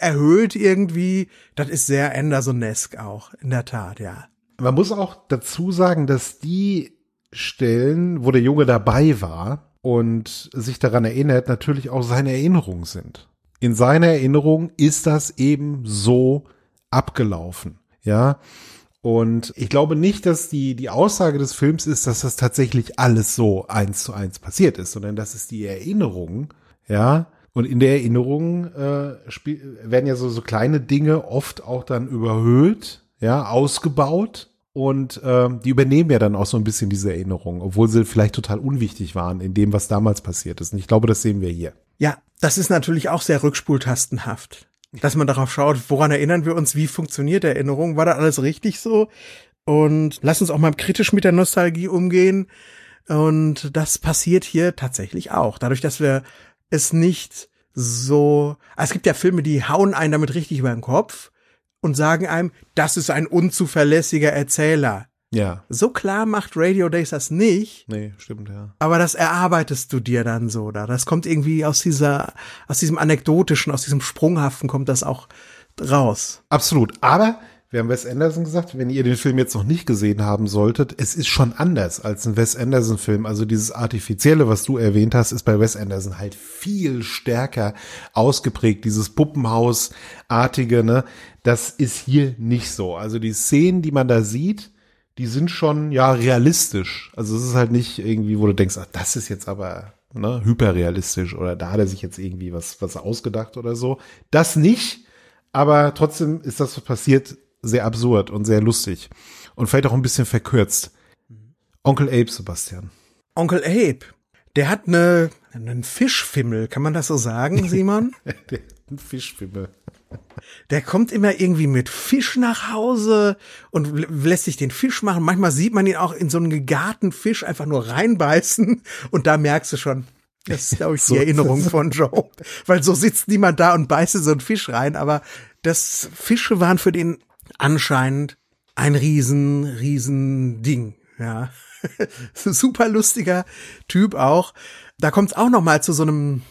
erhöht irgendwie. Das ist sehr Andersonesk auch, in der Tat, ja. Man muss auch dazu sagen, dass die Stellen, wo der Junge dabei war und sich daran erinnert, natürlich auch seine Erinnerungen sind. In seiner Erinnerung ist das eben so abgelaufen, ja. Und ich glaube nicht, dass die, die Aussage des Films ist, dass das tatsächlich alles so eins zu eins passiert ist, sondern das ist die Erinnerung, ja. Und in der Erinnerung äh, werden ja so, so kleine Dinge oft auch dann überhöht, ja, ausgebaut. Und ähm, die übernehmen ja dann auch so ein bisschen diese Erinnerung, obwohl sie vielleicht total unwichtig waren in dem, was damals passiert ist. Und ich glaube, das sehen wir hier. Ja, das ist natürlich auch sehr rückspultastenhaft. Dass man darauf schaut, woran erinnern wir uns, wie funktioniert Erinnerung, war da alles richtig so? Und lass uns auch mal kritisch mit der Nostalgie umgehen. Und das passiert hier tatsächlich auch. Dadurch, dass wir es nicht so, ah, es gibt ja Filme, die hauen einen damit richtig über den Kopf und sagen einem, das ist ein unzuverlässiger Erzähler. Ja. So klar macht Radio Days das nicht, Nee, stimmt, ja. aber das erarbeitest du dir dann so da. Das kommt irgendwie aus dieser, aus diesem anekdotischen, aus diesem sprunghaften kommt das auch raus. Absolut. Aber wir haben Wes Anderson gesagt, wenn ihr den Film jetzt noch nicht gesehen haben solltet, es ist schon anders als ein Wes Anderson Film. Also dieses Artifizielle, was du erwähnt hast, ist bei Wes Anderson halt viel stärker ausgeprägt. Dieses Puppenhausartige, ne? Das ist hier nicht so. Also die Szenen, die man da sieht, die sind schon, ja, realistisch. Also es ist halt nicht irgendwie, wo du denkst, ach, das ist jetzt aber, ne, hyperrealistisch oder da hat er sich jetzt irgendwie was, was ausgedacht oder so. Das nicht. Aber trotzdem ist das, was passiert, sehr absurd und sehr lustig. Und vielleicht auch ein bisschen verkürzt. Onkel Abe, Sebastian. Onkel Abe, der hat eine, einen Fischfimmel, kann man das so sagen, Simon? Ein Fischfimmel. Der kommt immer irgendwie mit Fisch nach Hause und lä- lässt sich den Fisch machen. Manchmal sieht man ihn auch in so einen gegarten Fisch einfach nur reinbeißen und da merkst du schon, das ist, glaube ich, die So Erinnerung es. von Joe. Weil so sitzt niemand da und beißt in so einen Fisch rein, aber das Fische waren für den anscheinend ein riesen, riesen Ding, ja. Super lustiger Typ auch. Da kommt's auch noch mal zu so einem,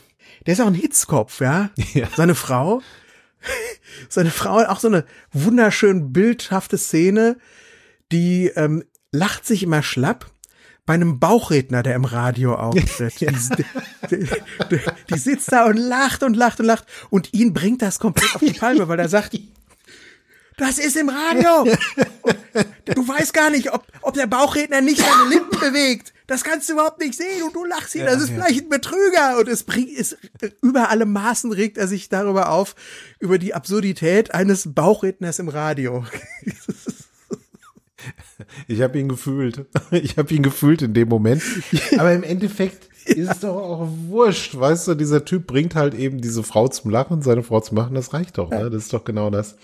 der ist auch ein Hitzkopf, ja. Ja. Seine Frau, seine Frau hat auch so eine wunderschön bildhafte Szene, die ähm, lacht sich immer schlapp bei einem Bauchredner, der im Radio auftritt. Die, die, die, die sitzt da und lacht und lacht und lacht und ihn bringt das komplett auf die Palme, weil er sagt, das ist im Radio. Du weißt gar nicht, ob, ob der Bauchredner nicht seine Lippen bewegt. Das kannst du überhaupt nicht sehen und du lachst ihn. Das ist ja. vielleicht ein Betrüger. Und es bringt, es, über alle Maßen regt er sich darüber auf, über die Absurdität eines Bauchredners im Radio. Ich habe ihn gefühlt. Ich habe ihn gefühlt in dem Moment. Aber im Endeffekt ist es doch auch wurscht. Weißt du, dieser Typ bringt halt eben diese Frau zum Lachen, seine Frau zum Machen. Das reicht doch. Ne? Das ist doch genau das.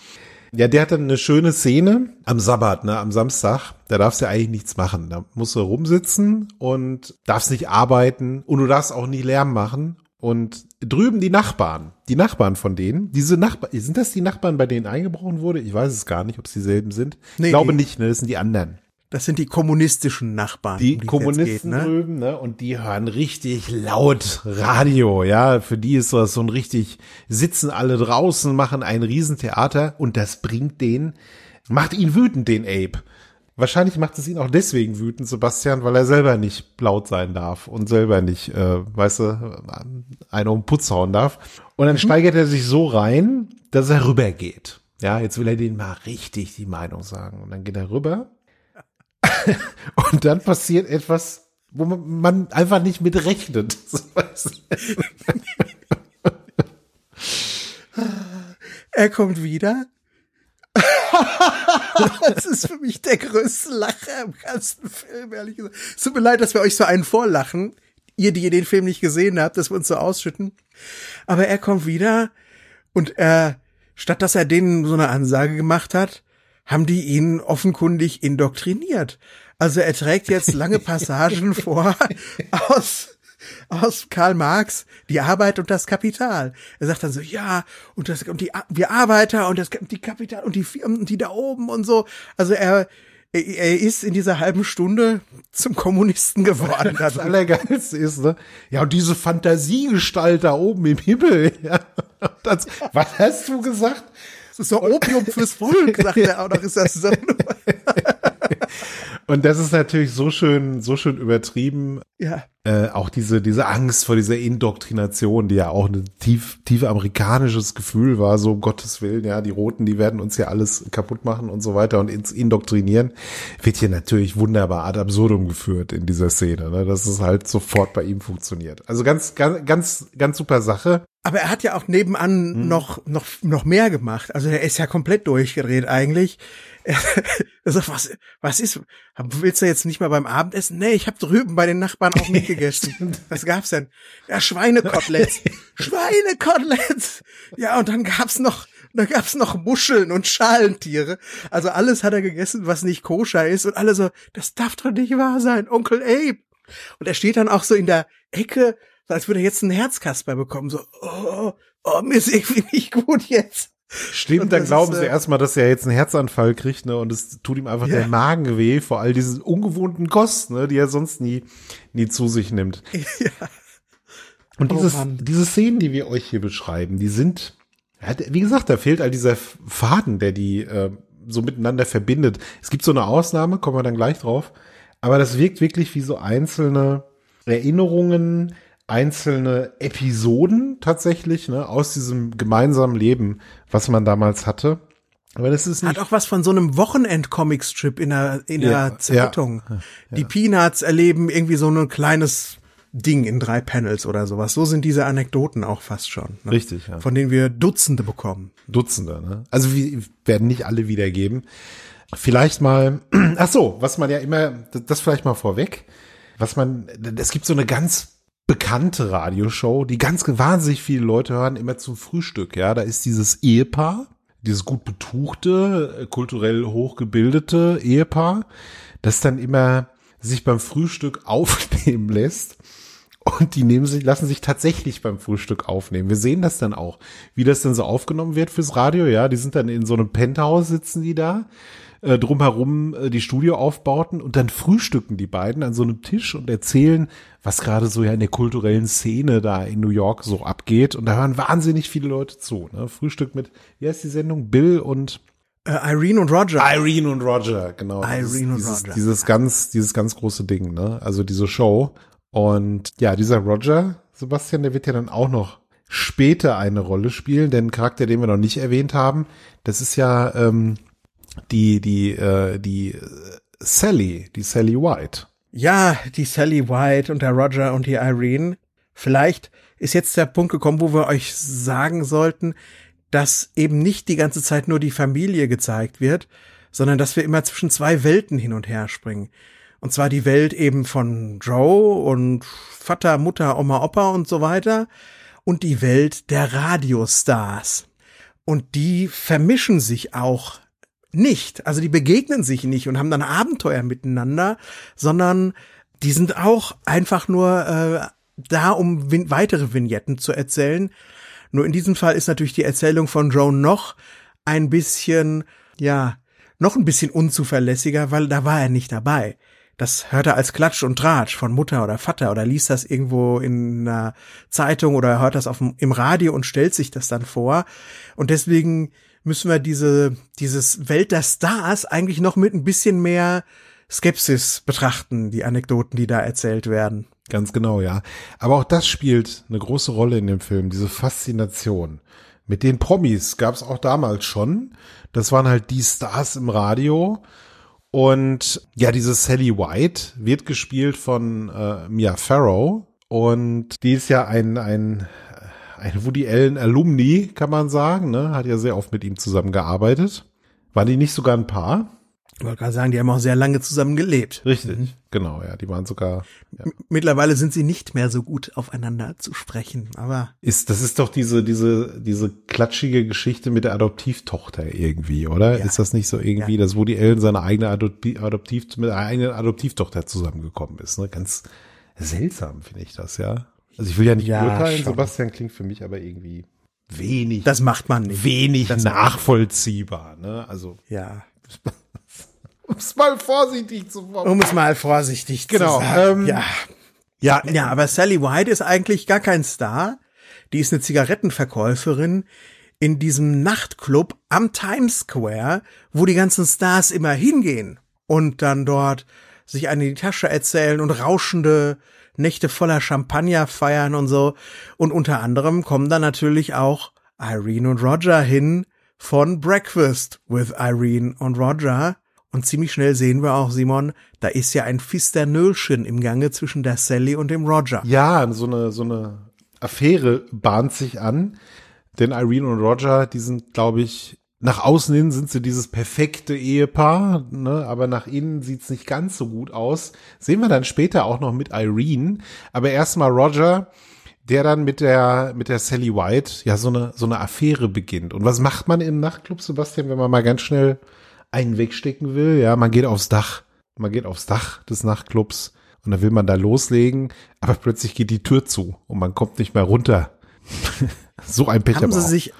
Ja, der hat dann eine schöne Szene am Sabbat, ne, am Samstag. Da darfst du eigentlich nichts machen. Da musst du rumsitzen und darfst nicht arbeiten und du darfst auch nicht Lärm machen. Und drüben die Nachbarn, die Nachbarn von denen, diese Nachbarn, sind das die Nachbarn, bei denen eingebrochen wurde? Ich weiß es gar nicht, ob es dieselben sind. Nee, ich glaube die- nicht, ne, das sind die anderen. Das sind die kommunistischen Nachbarn. Die um es Kommunisten geht, ne? drüben, ne? Und die hören richtig laut Radio, ja. Für die ist das so ein richtig, sitzen alle draußen, machen ein Riesentheater und das bringt den, macht ihn wütend, den Abe. wahrscheinlich macht es ihn auch deswegen wütend, Sebastian, weil er selber nicht laut sein darf und selber nicht, äh, weißt du, einen um Putz hauen darf. Und dann mhm. steigert er sich so rein, dass er rübergeht. Ja, jetzt will er denen mal richtig die Meinung sagen. Und dann geht er rüber. und dann passiert etwas, wo man einfach nicht mit rechnet. er kommt wieder. das ist für mich der größte Lacher im ganzen Film, ehrlich gesagt. Es tut mir leid, dass wir euch so einen vorlachen. Ihr, die ihr den Film nicht gesehen habt, dass wir uns so ausschütten. Aber er kommt wieder und er, statt dass er denen so eine Ansage gemacht hat, haben die ihn offenkundig indoktriniert. Also er trägt jetzt lange Passagen vor aus aus Karl Marx, die Arbeit und das Kapital. Er sagt dann so, ja, und das und die wir Arbeiter und das die Kapital und die Firmen, die da oben und so. Also er er ist in dieser halben Stunde zum Kommunisten geworden. Das Allergeilste ist, ne? Ja, und diese Fantasiegestalt da oben im Himmel. Ja. Das, was hast du gesagt? Das ist so Opium fürs Volk, sagt er auch noch. Ist das so? Und das ist natürlich so schön, so schön übertrieben. Ja. Äh, auch diese, diese Angst vor dieser Indoktrination, die ja auch ein tief, tief amerikanisches Gefühl war, so um Gottes Willen, ja, die Roten, die werden uns ja alles kaputt machen und so weiter und ins Indoktrinieren, wird hier natürlich wunderbar ad absurdum geführt in dieser Szene, ne, dass es halt sofort bei ihm funktioniert. Also ganz, ganz, ganz, ganz super Sache. Aber er hat ja auch nebenan hm. noch, noch, noch mehr gemacht. Also er ist ja komplett durchgedreht eigentlich. Sagt, was, was ist, willst du jetzt nicht mal beim Abendessen? Nee, ich habe drüben bei den Nachbarn auch mitgegessen. was gab's denn? Ja, Schweinekoteletts. Schweinekoteletts! Ja, und dann gab's noch, dann gab's noch Muscheln und Schalentiere. Also alles hat er gegessen, was nicht koscher ist. Und alle so, das darf doch nicht wahr sein, Onkel Abe. Und er steht dann auch so in der Ecke als würde er jetzt einen Herzkasper bekommen. So, oh, oh, mir ist irgendwie nicht gut jetzt. Stimmt, dann glauben ist, sie äh, erstmal, dass er jetzt einen Herzanfall kriegt, ne? Und es tut ihm einfach ja. der Magen weh vor all diesen ungewohnten Kosten, ne, die er sonst nie, nie zu sich nimmt. Ja. Und oh, dieses, diese Szenen, die wir euch hier beschreiben, die sind, wie gesagt, da fehlt all dieser Faden, der die äh, so miteinander verbindet. Es gibt so eine Ausnahme, kommen wir dann gleich drauf, aber das wirkt wirklich wie so einzelne Erinnerungen, einzelne Episoden tatsächlich ne, aus diesem gemeinsamen Leben, was man damals hatte. Aber das ist nicht Hat auch was von so einem Wochenend-Comic-Strip in der, in ja, der Zeitung. Ja, ja. Die Peanuts erleben irgendwie so ein kleines Ding in drei Panels oder sowas. So sind diese Anekdoten auch fast schon. Ne? Richtig, ja. Von denen wir Dutzende bekommen. Dutzende, ne? Also wir werden nicht alle wiedergeben. Vielleicht mal, ach so, was man ja immer, das vielleicht mal vorweg, was man, es gibt so eine ganz bekannte Radioshow, die ganz wahnsinnig viele Leute hören, immer zum Frühstück. Ja, da ist dieses Ehepaar, dieses gut betuchte, kulturell hochgebildete Ehepaar, das dann immer sich beim Frühstück aufnehmen lässt. Und die nehmen sich, lassen sich tatsächlich beim Frühstück aufnehmen. Wir sehen das dann auch, wie das dann so aufgenommen wird fürs Radio. Ja, die sind dann in so einem Penthouse sitzen die da äh, drumherum äh, die Studioaufbauten und dann frühstücken die beiden an so einem Tisch und erzählen, was gerade so ja in der kulturellen Szene da in New York so abgeht. Und da hören wahnsinnig viele Leute zu. Ne? Frühstück mit, wie heißt die Sendung? Bill und äh, Irene und Roger. Irene und Roger, genau. Irene dieses, und Roger. Dieses ganz, dieses ganz große Ding, ne? Also diese Show. Und ja, dieser Roger, Sebastian, der wird ja dann auch noch später eine Rolle spielen, denn Charakter, den wir noch nicht erwähnt haben, das ist ja ähm, die, die, äh, die Sally, die Sally White. Ja, die Sally White und der Roger und die Irene. Vielleicht ist jetzt der Punkt gekommen, wo wir euch sagen sollten, dass eben nicht die ganze Zeit nur die Familie gezeigt wird, sondern dass wir immer zwischen zwei Welten hin und her springen. Und zwar die Welt eben von Joe und Vater, Mutter, Oma, Opa und so weiter und die Welt der Radiostars. Und die vermischen sich auch nicht. Also die begegnen sich nicht und haben dann Abenteuer miteinander, sondern die sind auch einfach nur äh, da, um win weitere Vignetten zu erzählen. Nur in diesem Fall ist natürlich die Erzählung von Joan noch ein bisschen, ja, noch ein bisschen unzuverlässiger, weil da war er nicht dabei. Das hört er als Klatsch und Tratsch von Mutter oder Vater oder liest das irgendwo in einer Zeitung oder hört das auf dem, im Radio und stellt sich das dann vor. Und deswegen müssen wir diese, dieses Welt der Stars eigentlich noch mit ein bisschen mehr Skepsis betrachten, die Anekdoten, die da erzählt werden. Ganz genau, ja. Aber auch das spielt eine große Rolle in dem Film, diese Faszination. Mit den Promis gab es auch damals schon. Das waren halt die Stars im Radio. Und ja, diese Sally White wird gespielt von äh, Mia Farrow. Und die ist ja ein, ein, ein Woody Allen Alumni, kann man sagen. Ne? Hat ja sehr oft mit ihm zusammengearbeitet. War die nicht sogar ein Paar? Ich wollte gerade sagen, die haben auch sehr lange zusammen gelebt. Richtig, mhm. genau, ja, die waren sogar. Ja. Mittlerweile sind sie nicht mehr so gut aufeinander zu sprechen, aber. Ist, das ist doch diese, diese, diese klatschige Geschichte mit der Adoptivtochter irgendwie, oder? Ja. Ist das nicht so irgendwie, ja. dass Woody Allen seine eigene Adoptiv, Adoptiv, mit einer eigenen Adoptivtochter zusammengekommen ist, ne? Ganz seltsam finde ich das, ja. Also ich will ja nicht ja, urteilen, schon. Sebastian klingt für mich aber irgendwie wenig. Das macht man nicht. Wenig das nachvollziehbar, ne? Also. Ja. Um es mal vorsichtig zu formulieren. Um es mal vorsichtig genau, zu sagen. Ähm, ja. Ja, ja, aber Sally White ist eigentlich gar kein Star. Die ist eine Zigarettenverkäuferin in diesem Nachtclub am Times Square, wo die ganzen Stars immer hingehen und dann dort sich eine in die Tasche erzählen und rauschende Nächte voller Champagner feiern und so. Und unter anderem kommen da natürlich auch Irene und Roger hin von Breakfast with Irene und Roger. Und ziemlich schnell sehen wir auch, Simon, da ist ja ein Fisternölchen im Gange zwischen der Sally und dem Roger. Ja, so eine, so eine Affäre bahnt sich an. Denn Irene und Roger, die sind, glaube ich, nach außen hin sind sie dieses perfekte Ehepaar, ne? aber nach innen sieht's nicht ganz so gut aus. Sehen wir dann später auch noch mit Irene. Aber erstmal Roger, der dann mit der, mit der Sally White ja so eine, so eine Affäre beginnt. Und was macht man im Nachtclub, Sebastian, wenn man mal ganz schnell einen wegstecken will? Ja, man geht aufs Dach. Man geht aufs Dach des Nachtclubs und dann will man da loslegen, aber plötzlich geht die Tür zu und man kommt nicht mehr runter. so ein Pech Haben sie sich,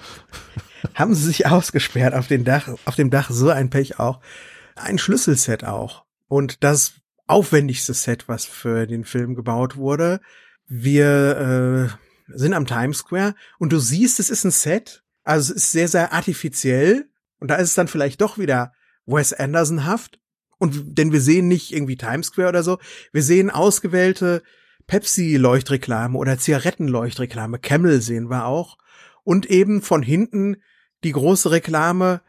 haben sie sich ausgesperrt auf dem Dach, auf dem Dach so ein Pech auch. Ein Schlüsselset auch. Und das aufwendigste Set, was für den Film gebaut wurde. Wir äh, sind am Times Square und du siehst, es ist ein Set. Also es ist sehr, sehr artifiziell. Und da ist es dann vielleicht doch wieder Wes Anderson-haft. Und denn wir sehen nicht irgendwie Times Square oder so. Wir sehen ausgewählte Pepsi-Leuchtreklame oder Zigarettenleuchtreklame. Camel sehen wir auch. Und eben von hinten die große Reklame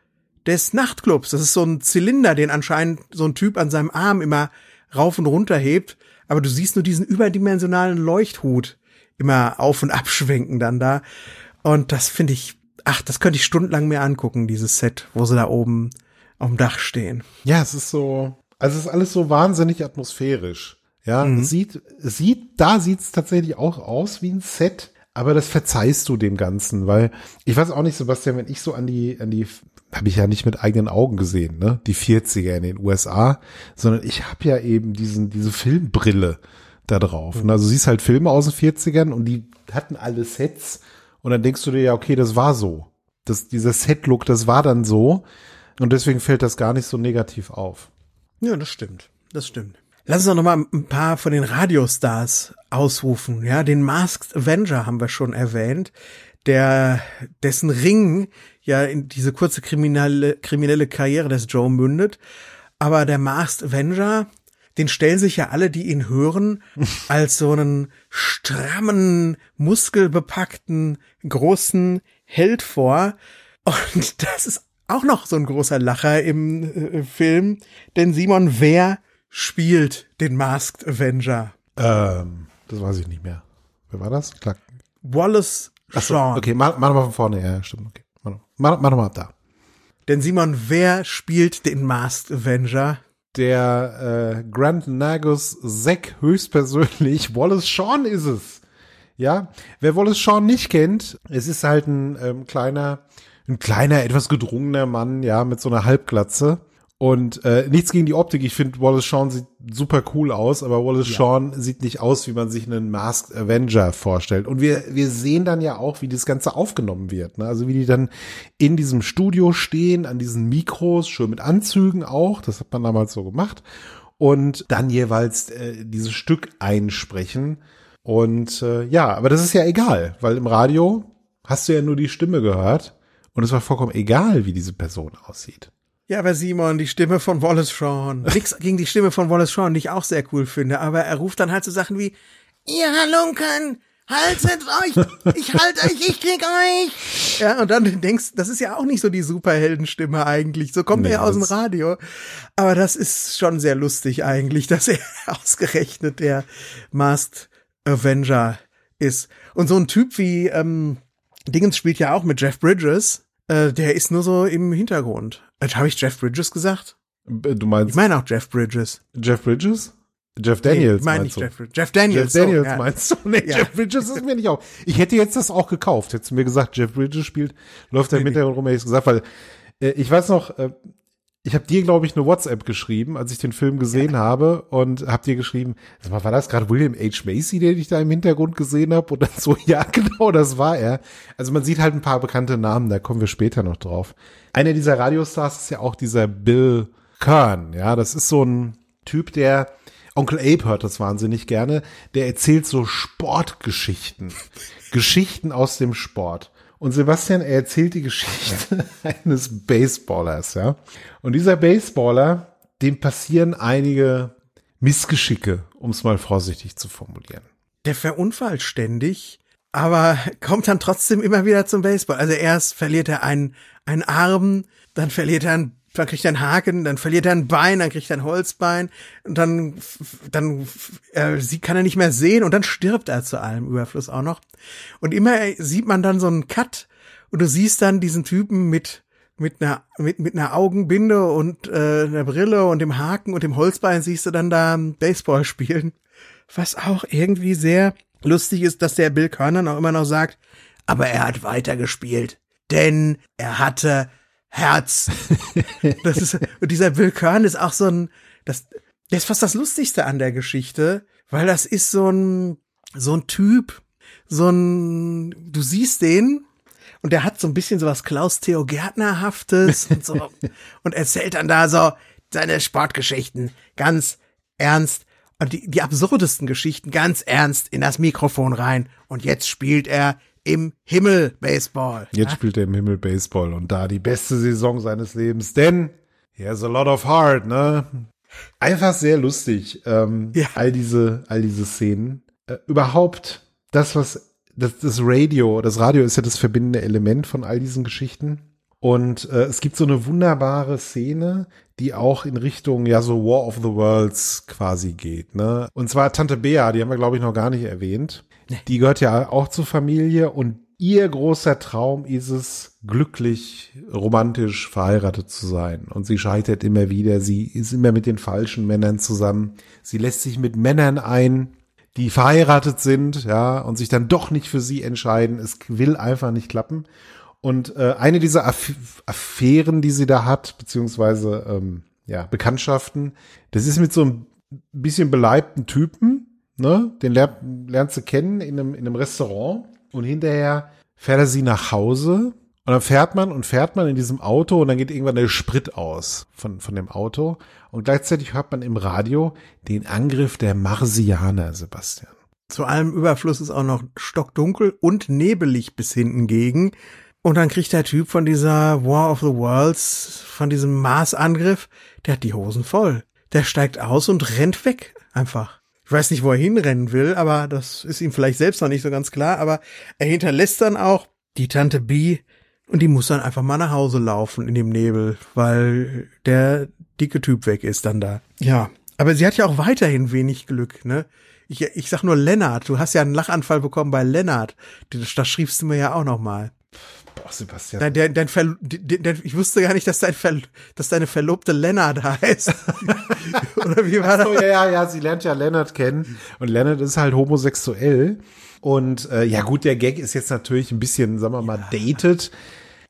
des Nachtclubs. Das ist so ein Zylinder, den anscheinend so ein Typ an seinem Arm immer rauf und runter hebt. Aber du siehst nur diesen überdimensionalen Leuchthut immer auf und abschwenken dann da. Und das finde ich, ach, das könnte ich stundenlang mir angucken, dieses Set, wo sie da oben auf dem Dach stehen. Ja, es ist so, also es ist alles so wahnsinnig atmosphärisch. Ja, mhm. sieht, sieht, da sieht's tatsächlich auch aus wie ein Set, aber das verzeihst du dem Ganzen, weil ich weiß auch nicht, Sebastian, wenn ich so an die, an die, habe ich ja nicht mit eigenen Augen gesehen, ne, die 40er in den USA, sondern ich habe ja eben diesen, diese Filmbrille da drauf. Und also siehst halt Filme aus den 40ern und die hatten alle Sets und dann denkst du dir ja, okay, das war so. Das, dieser Set-Look, das war dann so. Und deswegen fällt das gar nicht so negativ auf. Ja, das stimmt. Das stimmt. Lass uns doch noch mal ein paar von den Radiostars ausrufen. Ja, den Masked Avenger haben wir schon erwähnt, der dessen Ring ja in diese kurze kriminelle kriminelle Karriere des Joe mündet. Aber der Masked Avenger, den stellen sich ja alle, die ihn hören, als so einen strammen, muskelbepackten, großen Held vor. Und das ist auch noch so ein großer Lacher im äh, Film. Denn Simon, wer spielt den Masked Avenger? Ähm, das weiß ich nicht mehr. Wer war das? Klar. Wallace Shawn. So, okay, mach, mach mal von vorne. Ja, stimmt. Okay. Mach, mach, mach mal ab da. Denn Simon, wer spielt den Masked Avenger? Der äh, Grand Nagus Zack höchstpersönlich. Wallace Shawn ist es. Ja, wer Wallace Shawn nicht kennt, es ist halt ein ähm, kleiner, ein kleiner, etwas gedrungener Mann, ja, mit so einer Halbglatze. Und äh, nichts gegen die Optik. Ich finde, Wallace Shawn sieht super cool aus, aber Wallace ja. Shawn sieht nicht aus, wie man sich einen Masked Avenger vorstellt. Und wir, wir sehen dann ja auch, wie das Ganze aufgenommen wird. Ne? Also wie die dann in diesem Studio stehen, an diesen Mikros, schön mit Anzügen auch. Das hat man damals so gemacht. Und dann jeweils äh, dieses Stück einsprechen. Und äh, ja, aber das ist ja egal, weil im Radio hast du ja nur die Stimme gehört und es war vollkommen egal, wie diese Person aussieht. Ja, aber Simon, die Stimme von Wallace Shawn. Nix gegen die Stimme von Wallace Shawn, die ich auch sehr cool finde, aber er ruft dann halt so Sachen wie, ihr Halunken, haltet euch, ich halte euch, ich krieg euch. Ja, und dann denkst, das ist ja auch nicht so die Superheldenstimme eigentlich, so kommt Nee, er ja aus dem Radio. Aber das ist schon sehr lustig eigentlich, dass er ausgerechnet der Masked Avenger ist. Und so ein Typ wie, ähm, Dingens spielt ja auch mit Jeff Bridges, äh, der ist nur so im Hintergrund. Äh, Habe ich Jeff Bridges gesagt? Du meinst Ich meine auch Jeff Bridges. Jeff Bridges? Jeff Daniels nee, meine meinst ich du? Jeff, Jeff Daniels. Jeff Daniels so, ja. meinst du? Nee, Ja. Jeff Bridges ist mir nicht auch. Ich hätte jetzt das auch gekauft. Hättest du mir gesagt, Jeff Bridges spielt, läuft da im Hintergrund rum, hätte ich gesagt, weil äh, ich weiß noch, äh, ich habe dir, glaube ich, eine WhatsApp geschrieben, als ich den Film gesehen habe und hab dir geschrieben, war das gerade William H. Macy, den ich da im Hintergrund gesehen habe? Und dann so, ja, genau, das war er. Also man sieht halt ein paar bekannte Namen, da kommen wir später noch drauf. Einer dieser Radiostars ist ja auch dieser Bill Kern, ja, das ist so ein Typ, der Onkel Abe hört das wahnsinnig gerne. Der erzählt so Sportgeschichten. Geschichten aus dem Sport. Und Sebastian, er erzählt die Geschichte eines Baseballers, ja. Und dieser Baseballer, dem passieren einige Missgeschicke, um es mal vorsichtig zu formulieren. Der verunfallt ständig, aber kommt dann trotzdem immer wieder zum Baseball. Also erst verliert er einen, einen Arm, dann verliert er einen, dann kriegt er einen Haken, dann verliert er ein Bein, dann kriegt er ein Holzbein und dann, dann äh, sie kann er nicht mehr sehen und dann stirbt er zu allem Überfluss auch noch. Und immer sieht man dann so einen Cut und du siehst dann diesen Typen mit mit einer mit mit einer Augenbinde und äh, einer Brille und dem Haken und dem Holzbein siehst du dann da Baseball spielen. Was auch irgendwie sehr lustig ist, dass der Bill Körner auch immer noch sagt, aber er hat weitergespielt, denn er hatte Herz. das ist, und dieser Bill Kern ist auch so ein, das, das ist fast das Lustigste an der Geschichte, weil das ist so ein, so ein Typ, so ein, du siehst den und der hat so ein bisschen sowas Klaus-Theo Gärtnerhaftes und so und erzählt dann da so seine Sportgeschichten ganz ernst und die, die absurdesten Geschichten ganz ernst in das Mikrofon rein und jetzt spielt er im Himmel Baseball. Jetzt spielt er im Himmel Baseball und da die beste Saison seines Lebens, denn he has a lot of heart, ne? Einfach sehr lustig, ähm, Ja. all diese, all diese Szenen. Äh, überhaupt das, was, das, das Radio, das Radio ist ja das verbindende Element von all diesen Geschichten. Und äh, es gibt so eine wunderbare Szene, die auch in Richtung, ja, so War of the Worlds quasi geht, ne? Und zwar Tante Bea, die haben wir, glaube ich, noch gar nicht erwähnt. Die gehört ja auch zur Familie und ihr großer Traum ist es, glücklich, romantisch verheiratet zu sein. Und sie scheitert immer wieder. Sie ist immer mit den falschen Männern zusammen. Sie lässt sich mit Männern ein, die verheiratet sind, ja, und sich dann doch nicht für sie entscheiden. Es will einfach nicht klappen. Und äh, eine dieser Aff Affären, die sie da hat, beziehungsweise ähm, ja, Bekanntschaften, das ist mit so einem bisschen beleibten Typen, ne? Den lernt, lernt sie kennen in einem, in einem Restaurant und hinterher fährt er sie nach Hause und dann fährt man und fährt man in diesem Auto und dann geht irgendwann der Sprit aus von, von dem Auto und gleichzeitig hört man im Radio den Angriff der Marsianer, Sebastian. Zu allem Überfluss ist auch noch stockdunkel und nebelig bis hinten gegen. Und dann kriegt der Typ von dieser War of the Worlds, von diesem Marsangriff, der hat die Hosen voll. Der steigt aus und rennt weg. Einfach. Ich weiß nicht, wo er hinrennen will, aber das ist ihm vielleicht selbst noch nicht so ganz klar. Aber er hinterlässt dann auch die Tante B und die muss dann einfach mal nach Hause laufen in dem Nebel, weil der dicke Typ weg ist dann da. Ja. Aber sie hat ja auch weiterhin wenig Glück, ne? Ich, ich sag nur Lennart. Du hast ja einen Lachanfall bekommen bei Lennart. Das, das schriebst du mir ja auch noch mal. Boah, Sebastian. Dein, dein, dein dein, dein, ich wusste gar nicht, dass, dein Ver, dass deine Verlobte Lennart heißt. Oder wie war das? Oh ja, ja, ja, sie lernt ja Leonard kennen und Leonard ist halt homosexuell und äh, ja gut, der Gag ist jetzt natürlich ein bisschen, sagen wir mal, dated,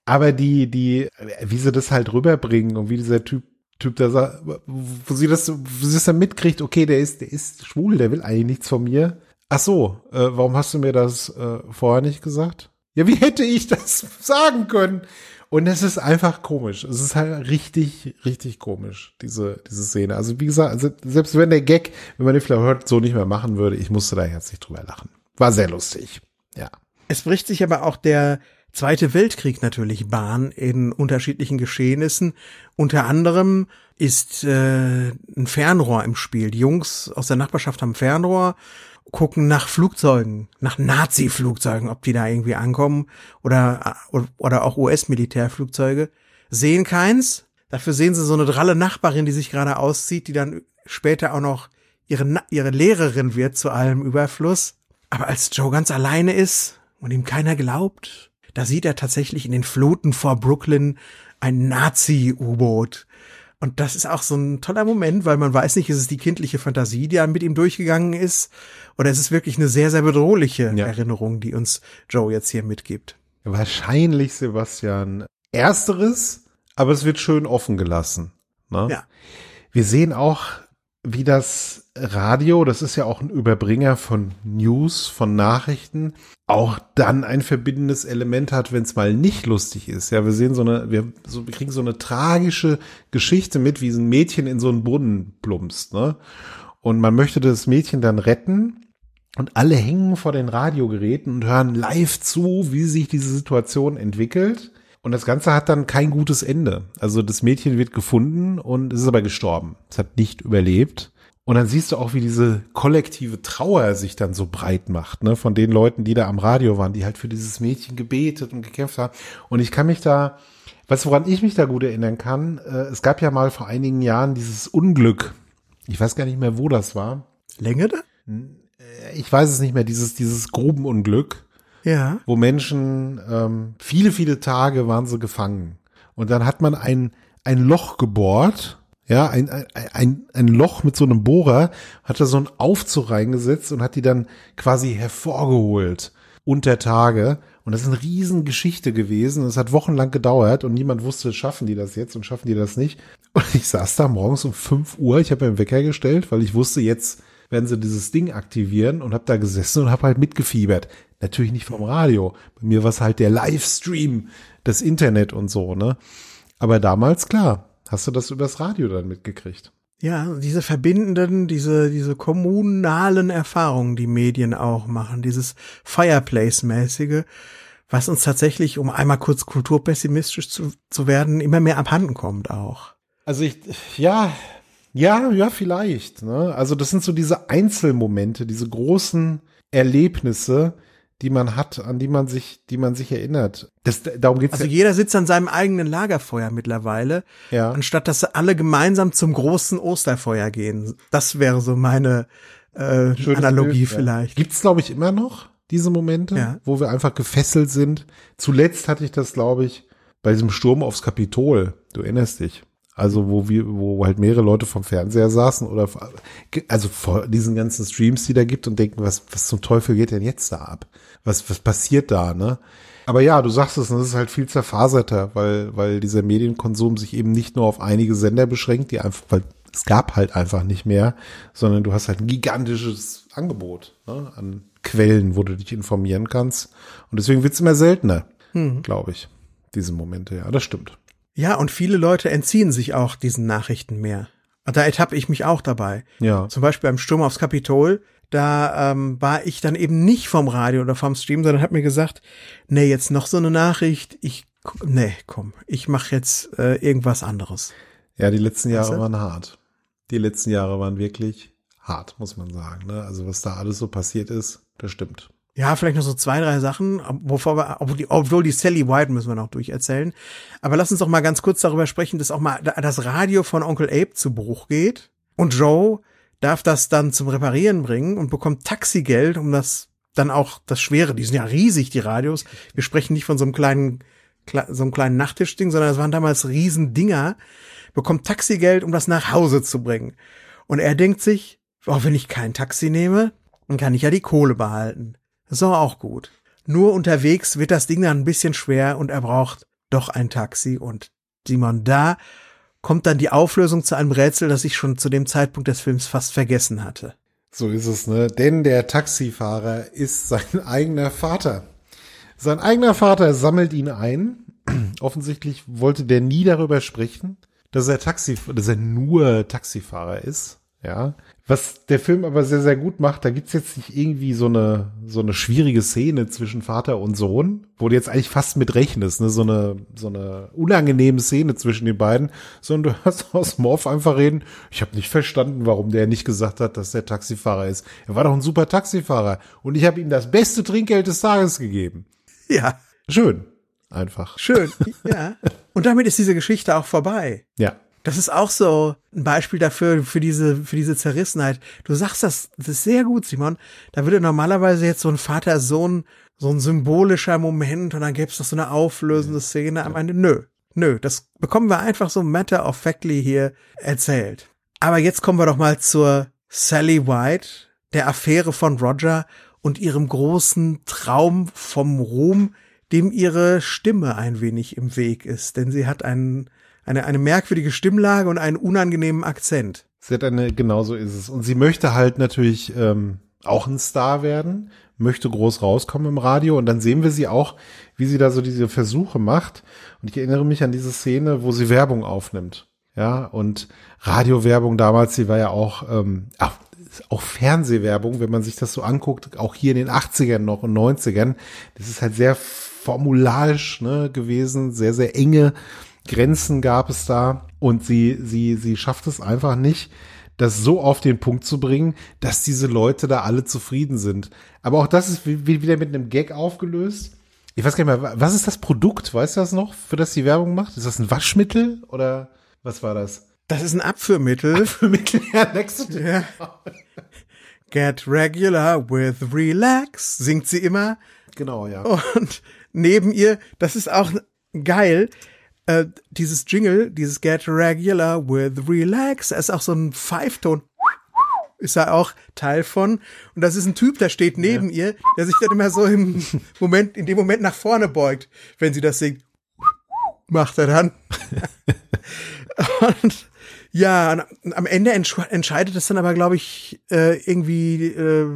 aber die, die, wie sie das halt rüberbringen und wie dieser Typ, Typ da sagt, wo sie das, wo sie das dann mitkriegt, okay, der ist, der ist schwul, der will eigentlich nichts von mir. Ach so, äh, warum hast du mir das äh, vorher nicht gesagt? Ja, wie hätte ich das sagen können? Und es ist einfach komisch. Es ist halt richtig, richtig komisch, diese, diese Szene. Also, wie gesagt, selbst wenn der Gag, wenn man den vielleicht heute so nicht mehr machen würde, ich musste da herzlich drüber lachen. War sehr lustig. Ja. Es bricht sich aber auch der Zweite Weltkrieg natürlich Bahn in unterschiedlichen Geschehnissen. Unter anderem ist äh, ein Fernrohr im Spiel. Die Jungs aus der Nachbarschaft haben Fernrohr, gucken nach Flugzeugen, nach Nazi-Flugzeugen, ob die da irgendwie ankommen oder, oder auch US-Militärflugzeuge. Sehen keins. Dafür sehen sie so eine dralle Nachbarin, die sich gerade auszieht, die dann später auch noch ihre, ihre Lehrerin wird zu allem Überfluss. Aber als Joe ganz alleine ist und ihm keiner glaubt, da sieht er tatsächlich in den Fluten vor Brooklyn ein Nazi-U-Boot. Und das ist auch so ein toller Moment, weil man weiß nicht, ist es die kindliche Fantasie, die mit ihm durchgegangen ist, oder ist es wirklich eine sehr, sehr bedrohliche ja. Erinnerung, die uns Joe jetzt hier mitgibt. Wahrscheinlich, Sebastian, ersteres, aber es wird schön offen gelassen. Ne? Ja. Wir sehen auch wie das Radio, das ist ja auch ein Überbringer von News, von Nachrichten, auch dann ein verbindendes Element hat, wenn es mal nicht lustig ist. Ja, wir sehen so eine, wir, so, wir kriegen so eine tragische Geschichte mit, wie ein Mädchen in so einen Brunnen plumpst, ne? Und man möchte das Mädchen dann retten und alle hängen vor den Radiogeräten und hören live zu, wie sich diese Situation entwickelt. Und das Ganze hat dann kein gutes Ende. Also das Mädchen wird gefunden und es ist aber gestorben. Es hat nicht überlebt. Und dann siehst du auch, wie diese kollektive Trauer sich dann so breit macht, ne, von den Leuten, die da am Radio waren, die halt für dieses Mädchen gebetet und gekämpft haben. Und ich kann mich da, weißt du, woran ich mich da gut erinnern kann? Äh, es gab ja mal vor einigen Jahren dieses Unglück. Ich weiß gar nicht mehr, wo das war. Längere? Äh, ich weiß es nicht mehr, dieses, dieses Grubenunglück ja. wo Menschen ähm, viele, viele Tage waren sie gefangen. Und dann hat man ein, ein Loch gebohrt, ja, ein, ein, ein, ein Loch mit so einem Bohrer, hat da so einen Aufzug reingesetzt und hat die dann quasi hervorgeholt unter Tage. Und das ist eine Riesengeschichte gewesen. Es hat wochenlang gedauert und niemand wusste, schaffen die das jetzt und schaffen die das nicht. Und ich saß da morgens um fünf Uhr, ich habe mir einen Wecker gestellt, weil ich wusste, jetzt werden sie dieses Ding aktivieren und habe da gesessen und habe halt mitgefiebert. Natürlich nicht vom Radio. Bei mir war es halt der Livestream, das Internet und so, ne? Aber damals, klar, hast du das übers Radio dann mitgekriegt. Ja, diese verbindenden, diese, diese kommunalen Erfahrungen, die Medien auch machen, dieses Fireplace-mäßige, was uns tatsächlich, um einmal kurz kulturpessimistisch zu, zu werden, immer mehr abhanden kommt auch. Also ich, ja, ja, ja, vielleicht. Ne? Also das sind so diese Einzelmomente, diese großen Erlebnisse, die man hat, an die man sich, die man sich erinnert. Das, darum geht's also ja. jeder sitzt an seinem eigenen Lagerfeuer mittlerweile, ja. anstatt dass sie alle gemeinsam zum großen Osterfeuer gehen. Das wäre so meine äh, Analogie Bild, vielleicht. Ja. Gibt's glaube ich immer noch diese Momente, ja. wo wir einfach gefesselt sind. Zuletzt hatte ich das glaube ich bei diesem Sturm aufs Kapitol. Du erinnerst dich. Also wo wir, wo halt mehrere Leute vom Fernseher saßen oder also vor diesen ganzen Streams, die da gibt und denken, was, was zum Teufel geht denn jetzt da ab? Was, was passiert da, ne? Aber ja, du sagst es, das ist halt viel zerfaserter, weil, weil dieser Medienkonsum sich eben nicht nur auf einige Sender beschränkt, die einfach, weil es gab halt einfach nicht mehr, sondern du hast halt ein gigantisches Angebot ne, an Quellen, wo du dich informieren kannst. Und deswegen wird's immer seltener, hm. glaube ich, diese Momente. Ja, das stimmt. Ja, und viele Leute entziehen sich auch diesen Nachrichten mehr. Da ertappe ich mich auch dabei. Ja. Zum Beispiel beim Sturm aufs Kapitol, da ähm, war ich dann eben nicht vom Radio oder vom Stream, sondern habe mir gesagt, nee, jetzt noch so eine Nachricht, ich, nee, komm, ich mache jetzt äh, irgendwas anderes. Ja, die letzten Jahre weißt du? waren hart. Die letzten Jahre waren wirklich hart, muss man sagen. Ne? Also was da alles so passiert ist, das stimmt. Ja, vielleicht noch so zwei, drei Sachen, bevor wir, obwohl die, obwohl die Sally White müssen wir noch durcherzählen. Aber lass uns doch mal ganz kurz darüber sprechen, dass auch mal das Radio von Onkel Abe zu Bruch geht. Und Joe darf das dann zum Reparieren bringen und bekommt Taxigeld, um das dann auch das Schwere, die sind ja riesig, die Radios. Wir sprechen nicht von so einem kleinen, so einem kleinen Nachttischding, sondern es waren damals Riesendinger. Bekommt Taxigeld, um das nach Hause zu bringen. Und er denkt sich, oh, wenn ich kein Taxi nehme, dann kann ich ja die Kohle behalten. Das ist doch auch gut. Nur unterwegs wird das Ding dann ein bisschen schwer und er braucht doch ein Taxi und Simon, da kommt dann die Auflösung zu einem Rätsel, das ich schon zu dem Zeitpunkt des Films fast vergessen hatte. So ist es, ne? Denn der Taxifahrer ist sein eigener Vater. Sein eigener Vater sammelt ihn ein. Offensichtlich wollte der nie darüber sprechen, dass er Taxi, dass er nur Taxifahrer ist. Ja, Was der Film aber sehr, sehr gut macht, da gibt's jetzt nicht irgendwie so eine, so eine schwierige Szene zwischen Vater und Sohn, wo du jetzt eigentlich fast mit rechnest, ne? so eine, so eine unangenehme Szene zwischen den beiden, sondern du hast aus Morph einfach reden, ich habe nicht verstanden, warum der nicht gesagt hat, dass der Taxifahrer ist. Er war doch ein super Taxifahrer und ich habe ihm das beste Trinkgeld des Tages gegeben. Ja. Schön. Einfach. Schön. Ja. Und damit ist diese Geschichte auch vorbei. Ja. Das ist auch so ein Beispiel dafür, für diese, für diese Zerrissenheit. Du sagst das, das ist sehr gut, Simon. Da würde normalerweise jetzt so ein Vater-Sohn, so ein symbolischer Moment und dann gäbe es noch so eine auflösende Szene am Ende. Nö, nö, das bekommen wir einfach so matter of factly hier erzählt. Aber jetzt kommen wir doch mal zur Sally White, der Affäre von Roger und ihrem großen Traum vom Ruhm, dem ihre Stimme ein wenig im Weg ist, denn sie hat einen eine, eine merkwürdige Stimmlage und einen unangenehmen Akzent. Sie hat eine, genau so ist es. Und sie möchte halt natürlich ähm, auch ein Star werden, möchte groß rauskommen im Radio und dann sehen wir sie auch, wie sie da so diese Versuche macht. Und ich erinnere mich an diese Szene, wo sie Werbung aufnimmt. Ja, und Radiowerbung damals, sie war ja auch, ähm, auch, auch Fernsehwerbung, wenn man sich das so anguckt, auch hier in den 80ern noch und 90ern. Das ist halt sehr formularisch ne, gewesen, sehr, sehr enge Grenzen gab es da und sie, sie, sie schafft es einfach nicht, das so auf den Punkt zu bringen, dass diese Leute da alle zufrieden sind. Aber auch das ist wieder mit einem Gag aufgelöst. Ich weiß gar nicht mehr, was ist das Produkt? Weißt du das noch, für das die Werbung macht? Ist das ein Waschmittel oder was war das? Das ist ein Abführmittel. Abführmittel, ja, nächste. Ja. Get regular with relax, singt sie immer. Genau, ja. Und neben ihr, das ist auch geil, äh, dieses Jingle, dieses Get Regular with Relax, ist auch so ein Pfeifton. Ist er auch Teil von. Und das ist ein Typ, der steht neben ja. ihr, der sich dann immer so im Moment, in dem Moment nach vorne beugt, wenn sie das singt. Macht er dann. und ja, am Ende entscheidet es dann aber, glaube ich, äh, irgendwie äh,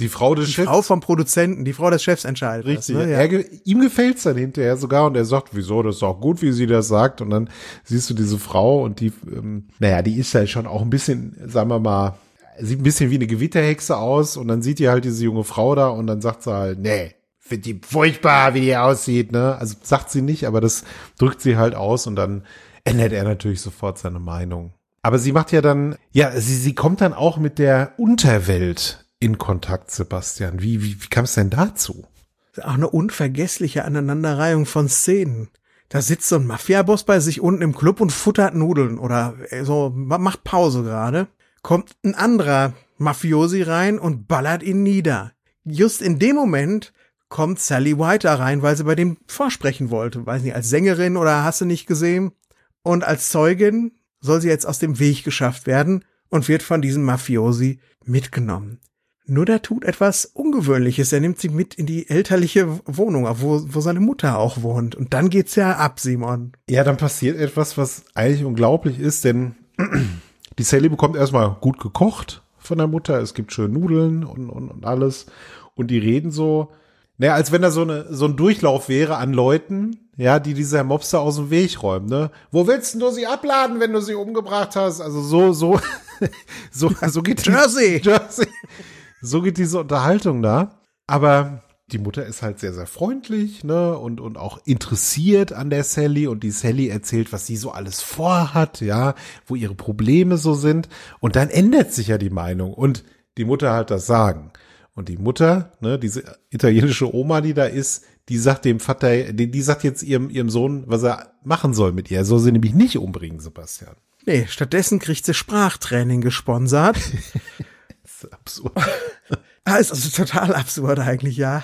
die Frau des die Chefs. Frau vom Produzenten, die Frau des Chefs entscheidet. Richtig. Das, ne? ja. er, ihm gefällt's dann hinterher sogar und er sagt, wieso, das ist auch gut, wie sie das sagt. Und dann siehst du diese Frau und die, ähm, naja, die ist ja schon auch ein bisschen, sagen wir mal, sieht ein bisschen wie eine Gewitterhexe aus und dann sieht die halt diese junge Frau da und dann sagt sie halt, nee, finde die furchtbar, wie die aussieht, ne? Also sagt sie nicht, aber das drückt sie halt aus und dann ändert er natürlich sofort seine Meinung. Aber sie macht ja dann, ja, sie, sie kommt dann auch mit der Unterwelt in Kontakt, Sebastian. Wie, wie, wie kam es denn dazu? Auch eine unvergessliche Aneinanderreihung von Szenen. Da sitzt so ein Mafiaboss bei sich unten im Club und futtert Nudeln oder äh, so, macht Pause gerade. Kommt ein anderer Mafiosi rein und ballert ihn nieder. Just in dem Moment kommt Sally White da rein, weil sie bei dem vorsprechen wollte. Weiß nicht, als Sängerin oder hast du nicht gesehen? Und als Zeugin soll sie jetzt aus dem Weg geschafft werden und wird von diesem Mafiosi mitgenommen. Nur der tut etwas Ungewöhnliches. Er nimmt sie mit in die elterliche Wohnung, wo, wo seine Mutter auch wohnt. Und dann geht's ja ab, Simon. Ja, dann passiert etwas, was eigentlich unglaublich ist, denn die Sally bekommt erstmal gut gekocht von der Mutter. Es gibt schön Nudeln und, und, und alles. Und die reden so, naja, als wenn da so, eine, so ein Durchlauf wäre an Leuten, ja, die dieser Mobster aus dem Weg räumen, ne? Wo willst du sie abladen, wenn du sie umgebracht hast? Also so, so, so, so geht Jersey. Jersey so geht diese Unterhaltung da. Aber die Mutter ist halt sehr, sehr freundlich, ne, und, und auch interessiert an der Sally und die Sally erzählt, was sie so alles vorhat, ja, wo ihre Probleme so sind. Und dann ändert sich ja die Meinung und die Mutter halt das Sagen. Und die Mutter, ne, diese italienische Oma, die da ist, die sagt dem Vater, die, die sagt jetzt ihrem, ihrem Sohn, was er machen soll mit ihr. Er soll sie nämlich nicht umbringen, Sebastian. Nee, stattdessen kriegt sie Sprachtraining gesponsert. ist absurd. ah, ist also total absurd eigentlich, ja.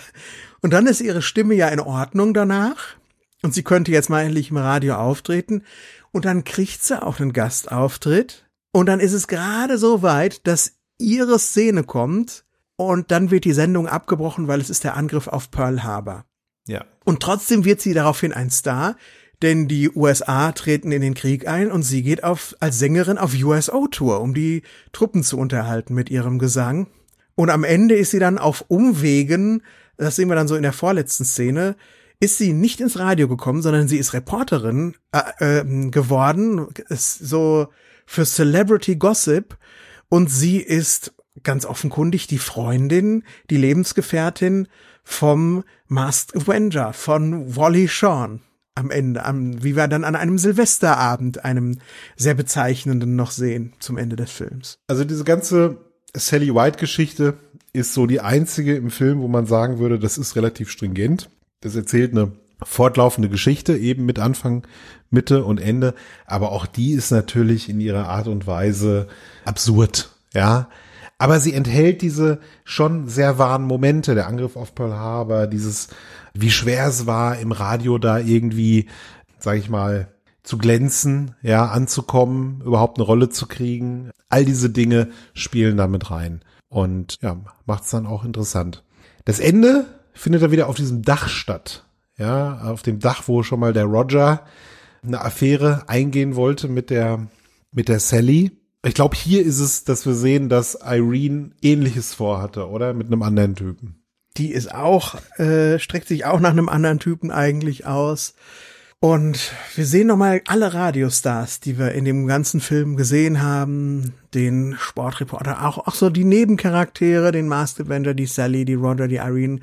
Und dann ist ihre Stimme ja in Ordnung danach. Und sie könnte jetzt mal endlich im Radio auftreten. Und dann kriegt sie auch einen Gastauftritt. Und dann ist es gerade so weit, dass ihre Szene kommt. Und dann wird die Sendung abgebrochen, weil es ist der Angriff auf Pearl Harbor. Ja. Und trotzdem wird sie daraufhin ein Star, denn die USA treten in den Krieg ein und sie geht auf, als Sängerin auf USO-Tour, um die Truppen zu unterhalten mit ihrem Gesang. Und am Ende ist sie dann auf Umwegen, das sehen wir dann so in der vorletzten Szene, ist sie nicht ins Radio gekommen, sondern sie ist Reporterin äh, äh, geworden, ist so für Celebrity Gossip Und sie ist ganz offenkundig die Freundin, die Lebensgefährtin vom Masked Avenger, von Wally Shawn am Ende, am, wie wir dann an einem Silvesterabend, einem sehr bezeichnenden noch sehen zum Ende des Films. Also diese ganze Sally White Geschichte ist so die einzige im Film, wo man sagen würde, das ist relativ stringent. Das erzählt eine fortlaufende Geschichte, eben mit Anfang, Mitte und Ende. Aber auch die ist natürlich in ihrer Art und Weise absurd, ja. Aber sie enthält diese schon sehr wahren Momente, der Angriff auf Pearl Harbor, dieses, wie schwer es war, im Radio da irgendwie, sag ich mal, zu glänzen, ja, anzukommen, überhaupt eine Rolle zu kriegen. All diese Dinge spielen damit rein. Und ja, macht es dann auch interessant. Das Ende findet dann wieder auf diesem Dach statt. Ja, auf dem Dach, wo schon mal der Roger eine Affäre eingehen wollte mit der, mit der Sally. Ich glaube, hier ist es, dass wir sehen, dass Irene ähnliches vorhatte, oder? Mit einem anderen Typen. Die ist auch, äh, streckt sich auch nach einem anderen Typen eigentlich aus. Und wir sehen nochmal alle Radiostars, die wir in dem ganzen Film gesehen haben. Den Sportreporter, auch, auch so die Nebencharaktere, den Masked Avenger, die Sally, die Roger, die Irene.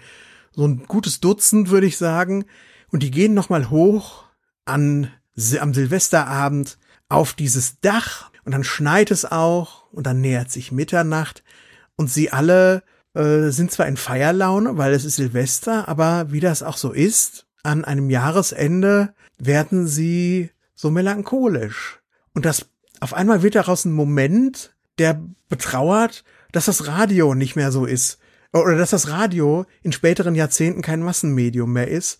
So ein gutes Dutzend, würde ich sagen. Und die gehen nochmal hoch an, am Silvesterabend auf dieses Dach. Und dann schneit es auch. Und dann nähert sich Mitternacht. Und sie alle äh, sind zwar in Feierlaune, weil es ist Silvester, aber wie das auch so ist, an einem Jahresende werden sie so melancholisch. Und das, auf einmal wird daraus ein Moment, der betrauert, dass das Radio nicht mehr so ist. Oder dass das Radio in späteren Jahrzehnten kein Massenmedium mehr ist.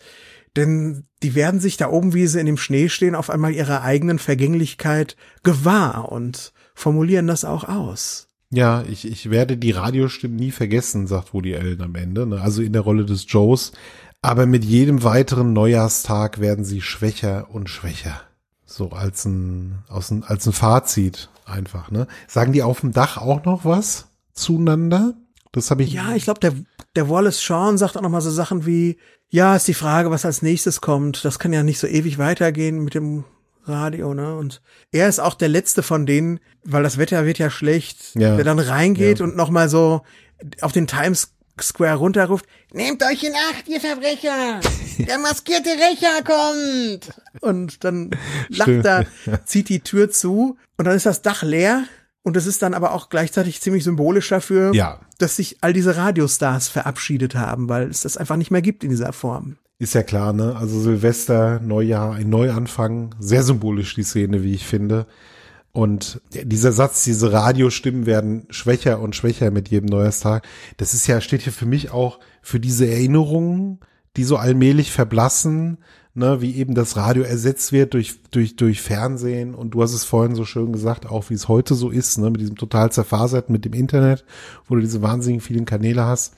Denn die werden sich da oben, wie sie in dem Schnee stehen, auf einmal ihrer eigenen Vergänglichkeit gewahr und formulieren das auch aus. Ja, ich, ich werde die Radiostimmen nie vergessen, sagt Woody Allen am Ende. Ne? Also in der Rolle des Joes aber mit jedem weiteren Neujahrstag werden sie schwächer und schwächer. So als ein, aus ein, als ein Fazit einfach, ne? Sagen die auf dem Dach auch noch was zueinander? Das habe ich. Ja, ich glaube, der, der Wallace Shawn sagt auch noch mal so Sachen wie, ja, ist die Frage, was als nächstes kommt. Das kann ja nicht so ewig weitergehen mit dem Radio, ne? Und er ist auch der letzte von denen, weil das Wetter wird ja schlecht, ja. der dann reingeht ja. und noch mal so auf den Times Square runterruft, nehmt euch in Acht, ihr Verbrecher! Der maskierte Rächer kommt! Und dann lacht er, zieht die Tür zu und dann ist das Dach leer und es ist dann aber auch gleichzeitig ziemlich symbolisch dafür, ja. dass sich all diese Radiostars verabschiedet haben, weil es das einfach nicht mehr gibt in dieser Form. Ist ja klar, ne? Also Silvester, Neujahr, ein Neuanfang, sehr symbolisch die Szene, wie ich finde. Und dieser Satz, diese Radiostimmen werden schwächer und schwächer mit jedem Neujahrstag. Das ist ja, steht hier für mich auch für diese Erinnerungen, die so allmählich verblassen, ne, wie eben das Radio ersetzt wird durch, durch, durch Fernsehen. Und du hast es vorhin so schön gesagt, auch wie es heute so ist, ne, mit diesem total zerfaserten, mit dem Internet, wo du diese wahnsinnig vielen Kanäle hast.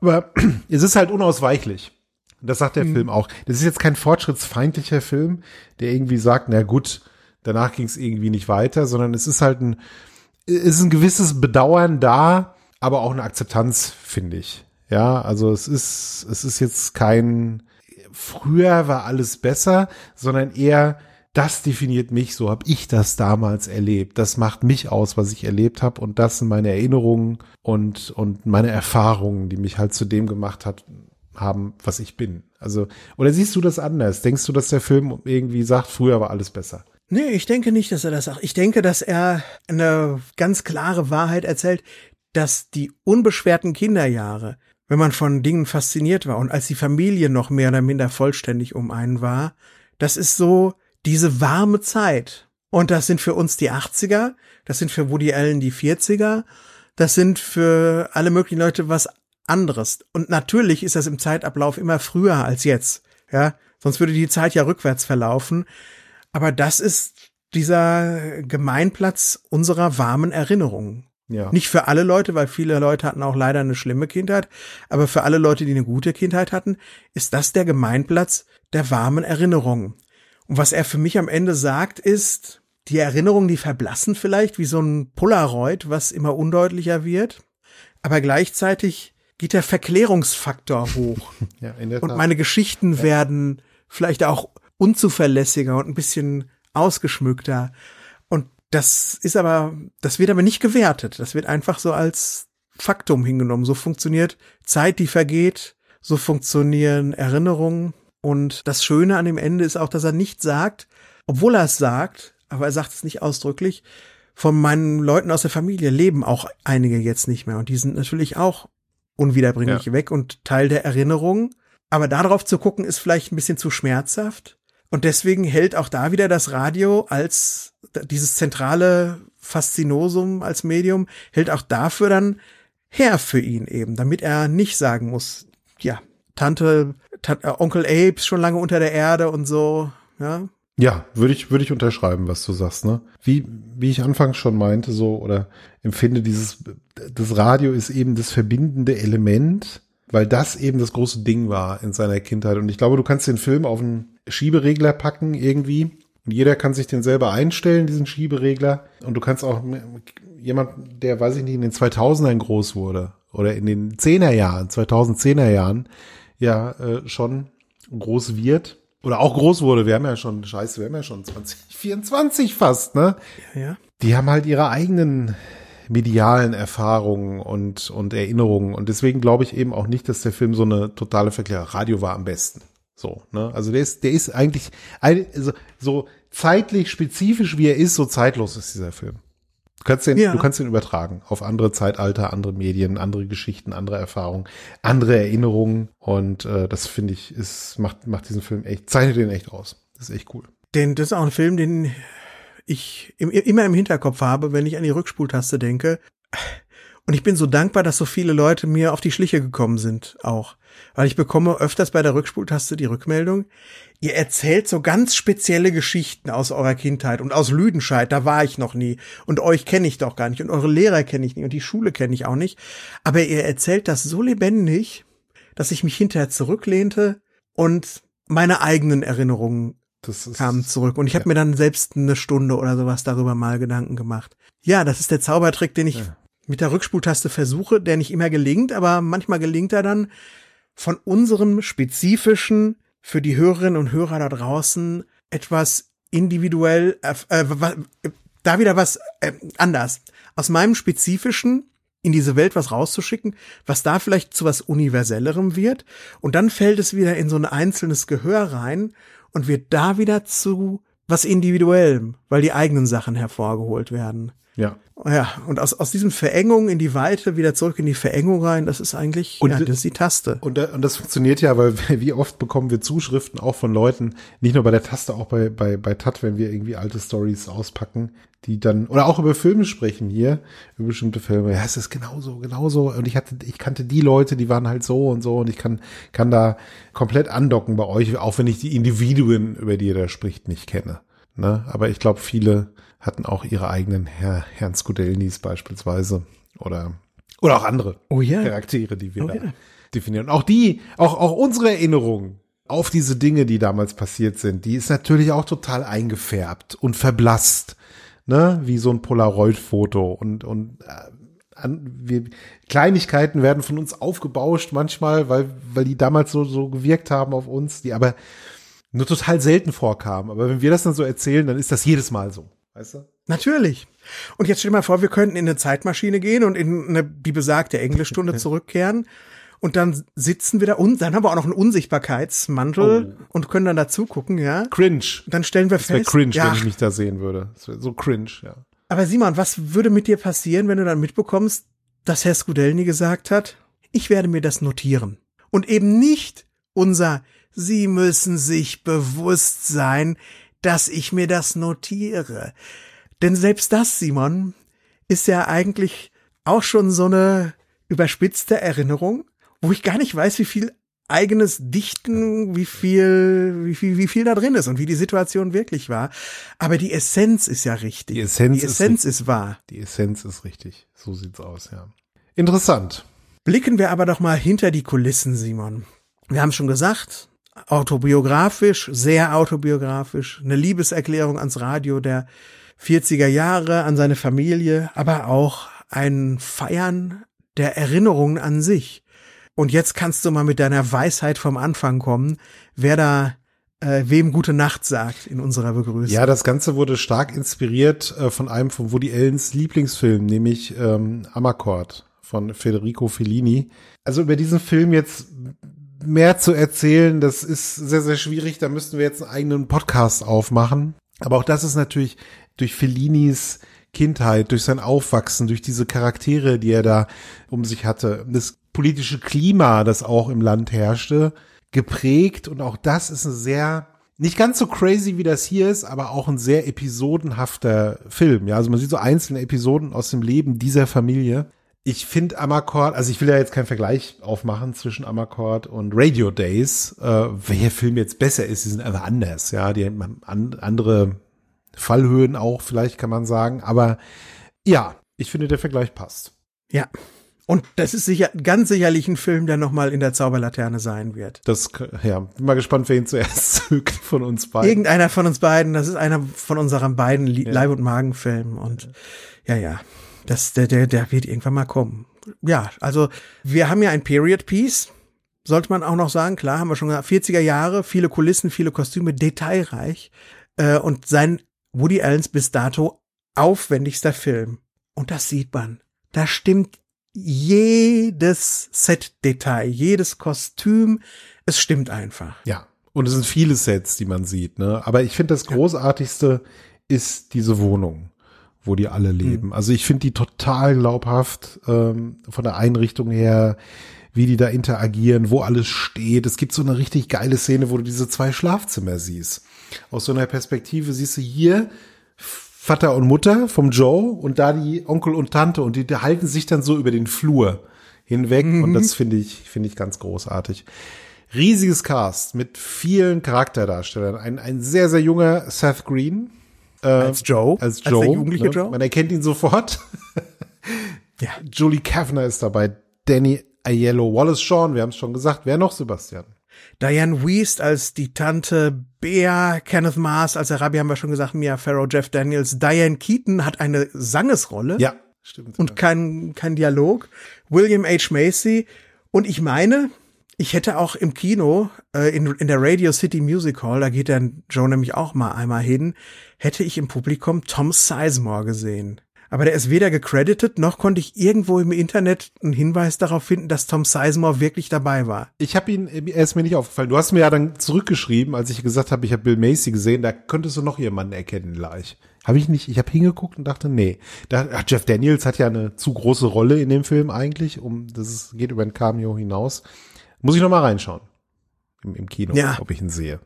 Aber es ist halt unausweichlich. Das sagt der mhm. Film auch. Das ist jetzt kein fortschrittsfeindlicher Film, der irgendwie sagt, na gut, danach ging es irgendwie nicht weiter, sondern es ist halt ein, ist ein gewisses Bedauern da, aber auch eine Akzeptanz, finde ich. Ja, also es ist, es ist jetzt kein, früher war alles besser, sondern eher, das definiert mich, so habe ich das damals erlebt. Das macht mich aus, was ich erlebt habe und das sind meine Erinnerungen und, und meine Erfahrungen, die mich halt zu dem gemacht hat, haben, was ich bin. Also, oder siehst du das anders? Denkst du, dass der Film irgendwie sagt, früher war alles besser? Nee, ich denke nicht, dass er das sagt. Ich denke, dass er eine ganz klare Wahrheit erzählt, dass die unbeschwerten Kinderjahre, wenn man von Dingen fasziniert war und als die Familie noch mehr oder minder vollständig um einen war, das ist so diese warme Zeit. Und das sind für uns die 80er, das sind für Woody Allen die 40er, das sind für alle möglichen Leute was anderes. Und natürlich ist das im Zeitablauf immer früher als jetzt. Ja, sonst würde die Zeit ja rückwärts verlaufen. Aber das ist dieser Gemeinplatz unserer warmen Erinnerungen. Ja. Nicht für alle Leute, weil viele Leute hatten auch leider eine schlimme Kindheit, aber für alle Leute, die eine gute Kindheit hatten, ist das der Gemeinplatz der warmen Erinnerungen. Und was er für mich am Ende sagt, ist, die Erinnerungen, die verblassen vielleicht wie so ein Polaroid, was immer undeutlicher wird, aber gleichzeitig geht der Verklärungsfaktor hoch. ja, und meine Geschichten ja. werden vielleicht auch unzuverlässiger und ein bisschen ausgeschmückter. Das ist aber, das wird aber nicht gewertet. Das wird einfach so als Faktum hingenommen. So funktioniert Zeit, die vergeht. So funktionieren Erinnerungen. Und das Schöne an dem Ende ist auch, dass er nicht sagt, obwohl er es sagt, aber er sagt es nicht ausdrücklich, von meinen Leuten aus der Familie leben auch einige jetzt nicht mehr. Und die sind natürlich auch unwiederbringlich ja. weg und Teil der Erinnerung. Aber darauf zu gucken, ist vielleicht ein bisschen zu schmerzhaft. Und deswegen hält auch da wieder das Radio als dieses zentrale Faszinosum als Medium, hält auch dafür dann her für ihn eben, damit er nicht sagen muss, ja, Tante, Tante äh, Onkel Abe ist schon lange unter der Erde und so, ja. Ja, würde ich, würde ich unterschreiben, was du sagst, ne? Wie, wie ich anfangs schon meinte, so, oder empfinde dieses, das Radio ist eben das verbindende Element, weil das eben das große Ding war in seiner Kindheit. Und ich glaube, du kannst den Film auf einen Schieberegler packen irgendwie. Und jeder kann sich den selber einstellen, diesen Schieberegler. Und du kannst auch jemand, der, weiß ich nicht, in den 2000ern groß wurde oder in den 10er Jahren, 2010er Jahren, ja, äh, schon groß wird oder auch groß wurde. Wir haben ja schon, scheiße, wir haben ja schon 2024 fast, ne? Ja, ja. Die haben halt ihre eigenen medialen Erfahrungen und, und Erinnerungen. Und deswegen glaube ich eben auch nicht, dass der Film so eine totale Verklärung. Radio war am besten. So, ne? Also der ist, der ist eigentlich also, so zeitlich spezifisch, wie er ist, so zeitlos ist dieser Film. Du kannst den, ja. du kannst den übertragen auf andere Zeitalter, andere Medien, andere Geschichten, andere Erfahrungen, andere Erinnerungen. Und äh, das finde ich, ist, macht, macht diesen Film echt, zeichnet den echt aus. Das ist echt cool. Denn das ist auch ein Film, den ich immer im Hinterkopf habe, wenn ich an die Rückspultaste denke. Und ich bin so dankbar, dass so viele Leute mir auf die Schliche gekommen sind auch. Weil ich bekomme öfters bei der Rückspultaste die Rückmeldung, ihr erzählt so ganz spezielle Geschichten aus eurer Kindheit und aus Lüdenscheid, da war ich noch nie. Und euch kenne ich doch gar nicht und eure Lehrer kenne ich nicht und die Schule kenne ich auch nicht. Aber ihr erzählt das so lebendig, dass ich mich hinterher zurücklehnte und meine eigenen Erinnerungen das ist, kam zurück. Und ich ja. habe mir dann selbst eine Stunde oder sowas darüber mal Gedanken gemacht. Ja, das ist der Zaubertrick, den ich ja. mit der Rückspultaste versuche, der nicht immer gelingt, aber manchmal gelingt er dann von unserem spezifischen, für die Hörerinnen und Hörer da draußen etwas individuell, äh, äh, da wieder was äh, anders. Aus meinem spezifischen in diese Welt was rauszuschicken, was da vielleicht zu was Universellerem wird. Und dann fällt es wieder in so ein einzelnes Gehör rein und wird da wieder zu was Individuellem, weil die eigenen Sachen hervorgeholt werden. Ja. Ja, und aus, aus diesem Verengung in die Weite wieder zurück in die Verengung rein, das ist eigentlich, und, ja, das ist die Taste. Und, und das funktioniert ja, weil wie oft bekommen wir Zuschriften auch von Leuten, nicht nur bei der Taste, auch bei, bei, bei TAT, wenn wir irgendwie alte Stories auspacken, die dann, oder auch über Filme sprechen hier, über bestimmte Filme. Ja, es ist genauso, genauso. Und ich hatte, ich kannte die Leute, die waren halt so und so und ich kann, kann da komplett andocken bei euch, auch wenn ich die Individuen, über die ihr da spricht, nicht kenne. Ne? Aber ich glaube, viele hatten auch ihre eigenen Herr, Herrn Skudelnis beispielsweise oder oder auch andere oh, ja. Charaktere, die wir oh, da ja. definieren. Und auch die, auch auch unsere Erinnerung auf diese Dinge, die damals passiert sind, die ist natürlich auch total eingefärbt und verblasst, ne, wie so ein Polaroid-Foto und und äh, an, wir, Kleinigkeiten werden von uns aufgebauscht manchmal, weil weil die damals so so gewirkt haben auf uns, die aber nur total selten vorkamen. Aber wenn wir das dann so erzählen, dann ist das jedes Mal so. Weißt du? Natürlich. Und jetzt stell dir mal vor, wir könnten in eine Zeitmaschine gehen und in eine, die besagte Englischstunde zurückkehren. Und dann sitzen wir da und dann haben wir auch noch einen Unsichtbarkeitsmantel oh. und können dann dazu gucken, ja. Cringe. Dann stellen wir das fest. cringe, ja. wenn ich mich da sehen würde. so cringe, ja. Aber Simon, was würde mit dir passieren, wenn du dann mitbekommst, dass Herr Skudelny gesagt hat, ich werde mir das notieren. Und eben nicht unser Sie müssen sich bewusst sein, dass ich mir das notiere. Denn selbst das, Simon, ist ja eigentlich auch schon so eine überspitzte Erinnerung, wo ich gar nicht weiß, wie viel eigenes Dichten, wie viel, wie viel, wie viel da drin ist und wie die Situation wirklich war. Aber die Essenz ist ja richtig. Die Essenz, die Essenz ist, ist wahr. Die Essenz ist richtig. So sieht's aus, ja. Interessant. Blicken wir aber doch mal hinter die Kulissen, Simon. Wir haben schon gesagt, autobiografisch, sehr autobiografisch, eine Liebeserklärung ans Radio der 40er Jahre, an seine Familie, aber auch ein Feiern der Erinnerungen an sich. Und jetzt kannst du mal mit deiner Weisheit vom Anfang kommen, wer da äh, wem gute Nacht sagt in unserer Begrüßung. Ja, das Ganze wurde stark inspiriert äh, von einem von Woody Allens Lieblingsfilm, nämlich ähm, Amarcord von Federico Fellini. Also über diesen Film jetzt mehr zu erzählen, das ist sehr, sehr schwierig. Da müssten wir jetzt einen eigenen Podcast aufmachen. Aber auch das ist natürlich durch Fellinis Kindheit, durch sein Aufwachsen, durch diese Charaktere, die er da um sich hatte, das politische Klima, das auch im Land herrschte, geprägt. Und auch das ist ein sehr, nicht ganz so crazy wie das hier ist, aber auch ein sehr episodenhafter Film. Ja, also man sieht so einzelne Episoden aus dem Leben dieser Familie. Ich finde Amarcord, also ich will ja jetzt keinen Vergleich aufmachen zwischen Amarcord und Radio Days, äh, welcher Film jetzt besser ist, die sind einfach anders, ja, die haben andere Fallhöhen auch, vielleicht kann man sagen, aber ja, ich finde, der Vergleich passt. Ja, und das ist sicher, ganz sicherlich ein Film, der nochmal in der Zauberlaterne sein wird. Das, ja, bin mal gespannt, wer ihn zuerst zügt von uns beiden. Irgendeiner von uns beiden, das ist einer von unseren beiden. Leib- und Magenfilmen und, ja, ja, das, der, der, der wird irgendwann mal kommen. Ja, also, wir haben ja ein Period Piece. Sollte man auch noch sagen, klar, haben wir schon gesagt, 40er Jahre, viele Kulissen, viele Kostüme, detailreich, äh, und sein Woody Allens bis dato aufwendigster Film. Und das sieht man. Da stimmt jedes Set-Detail, jedes Kostüm, es stimmt einfach. Ja. Und es sind viele Sets, die man sieht, ne? Aber ich finde, das Großartigste ja. ist diese Wohnung, wo die alle hm. leben. Mhm. Also ich finde die total glaubhaft ähm, von der Einrichtung her, wie die da interagieren, wo alles steht. Es gibt so eine richtig geile Szene, wo du diese zwei Schlafzimmer siehst. Aus so einer Perspektive siehst du hier Vater und Mutter vom Joe und da die Onkel und Tante und die, die halten sich dann so über den Flur hinweg mhm. und das finde ich, finde ich ganz großartig. Riesiges Cast mit vielen Charakterdarstellern. Ein, ein sehr, sehr junger Seth Green. Äh, als Joe. Als Joe. Als der jugendliche ne? Joe. Man erkennt ihn sofort. ja. Julie Kavner ist dabei. Danny Aiello, Wallace Shawn, wir haben es schon gesagt. Wer noch, Sebastian? Diane Weist als die Tante Bea, Kenneth Mars als Arabi haben wir schon gesagt, Mia Farrow, Jeff Daniels, Diane Keaton hat eine Sangesrolle. Ja, stimmt. Und kein, kein Dialog. William H. Macy. Und ich meine, ich hätte auch im Kino, äh, in, in der Radio City Music Hall, da geht der Joe nämlich auch mal einmal hin, hätte ich im Publikum Tom Sizemore gesehen aber der ist weder gecredited, noch konnte ich irgendwo im Internet einen Hinweis darauf finden, dass Tom Sizemore wirklich dabei war. Ich habe ihn, er ist mir nicht aufgefallen. Du hast mir ja dann zurückgeschrieben, als ich gesagt habe, ich habe Bill Macy gesehen, da könntest du noch jemanden erkennen gleich. Habe ich nicht, ich habe hingeguckt und dachte, nee. Da, ach, Jeff Daniels hat ja eine zu große Rolle in dem Film eigentlich, um das geht über ein Cameo hinaus. Muss ich noch mal reinschauen. Im, im Kino, ja. ob ich ihn sehe.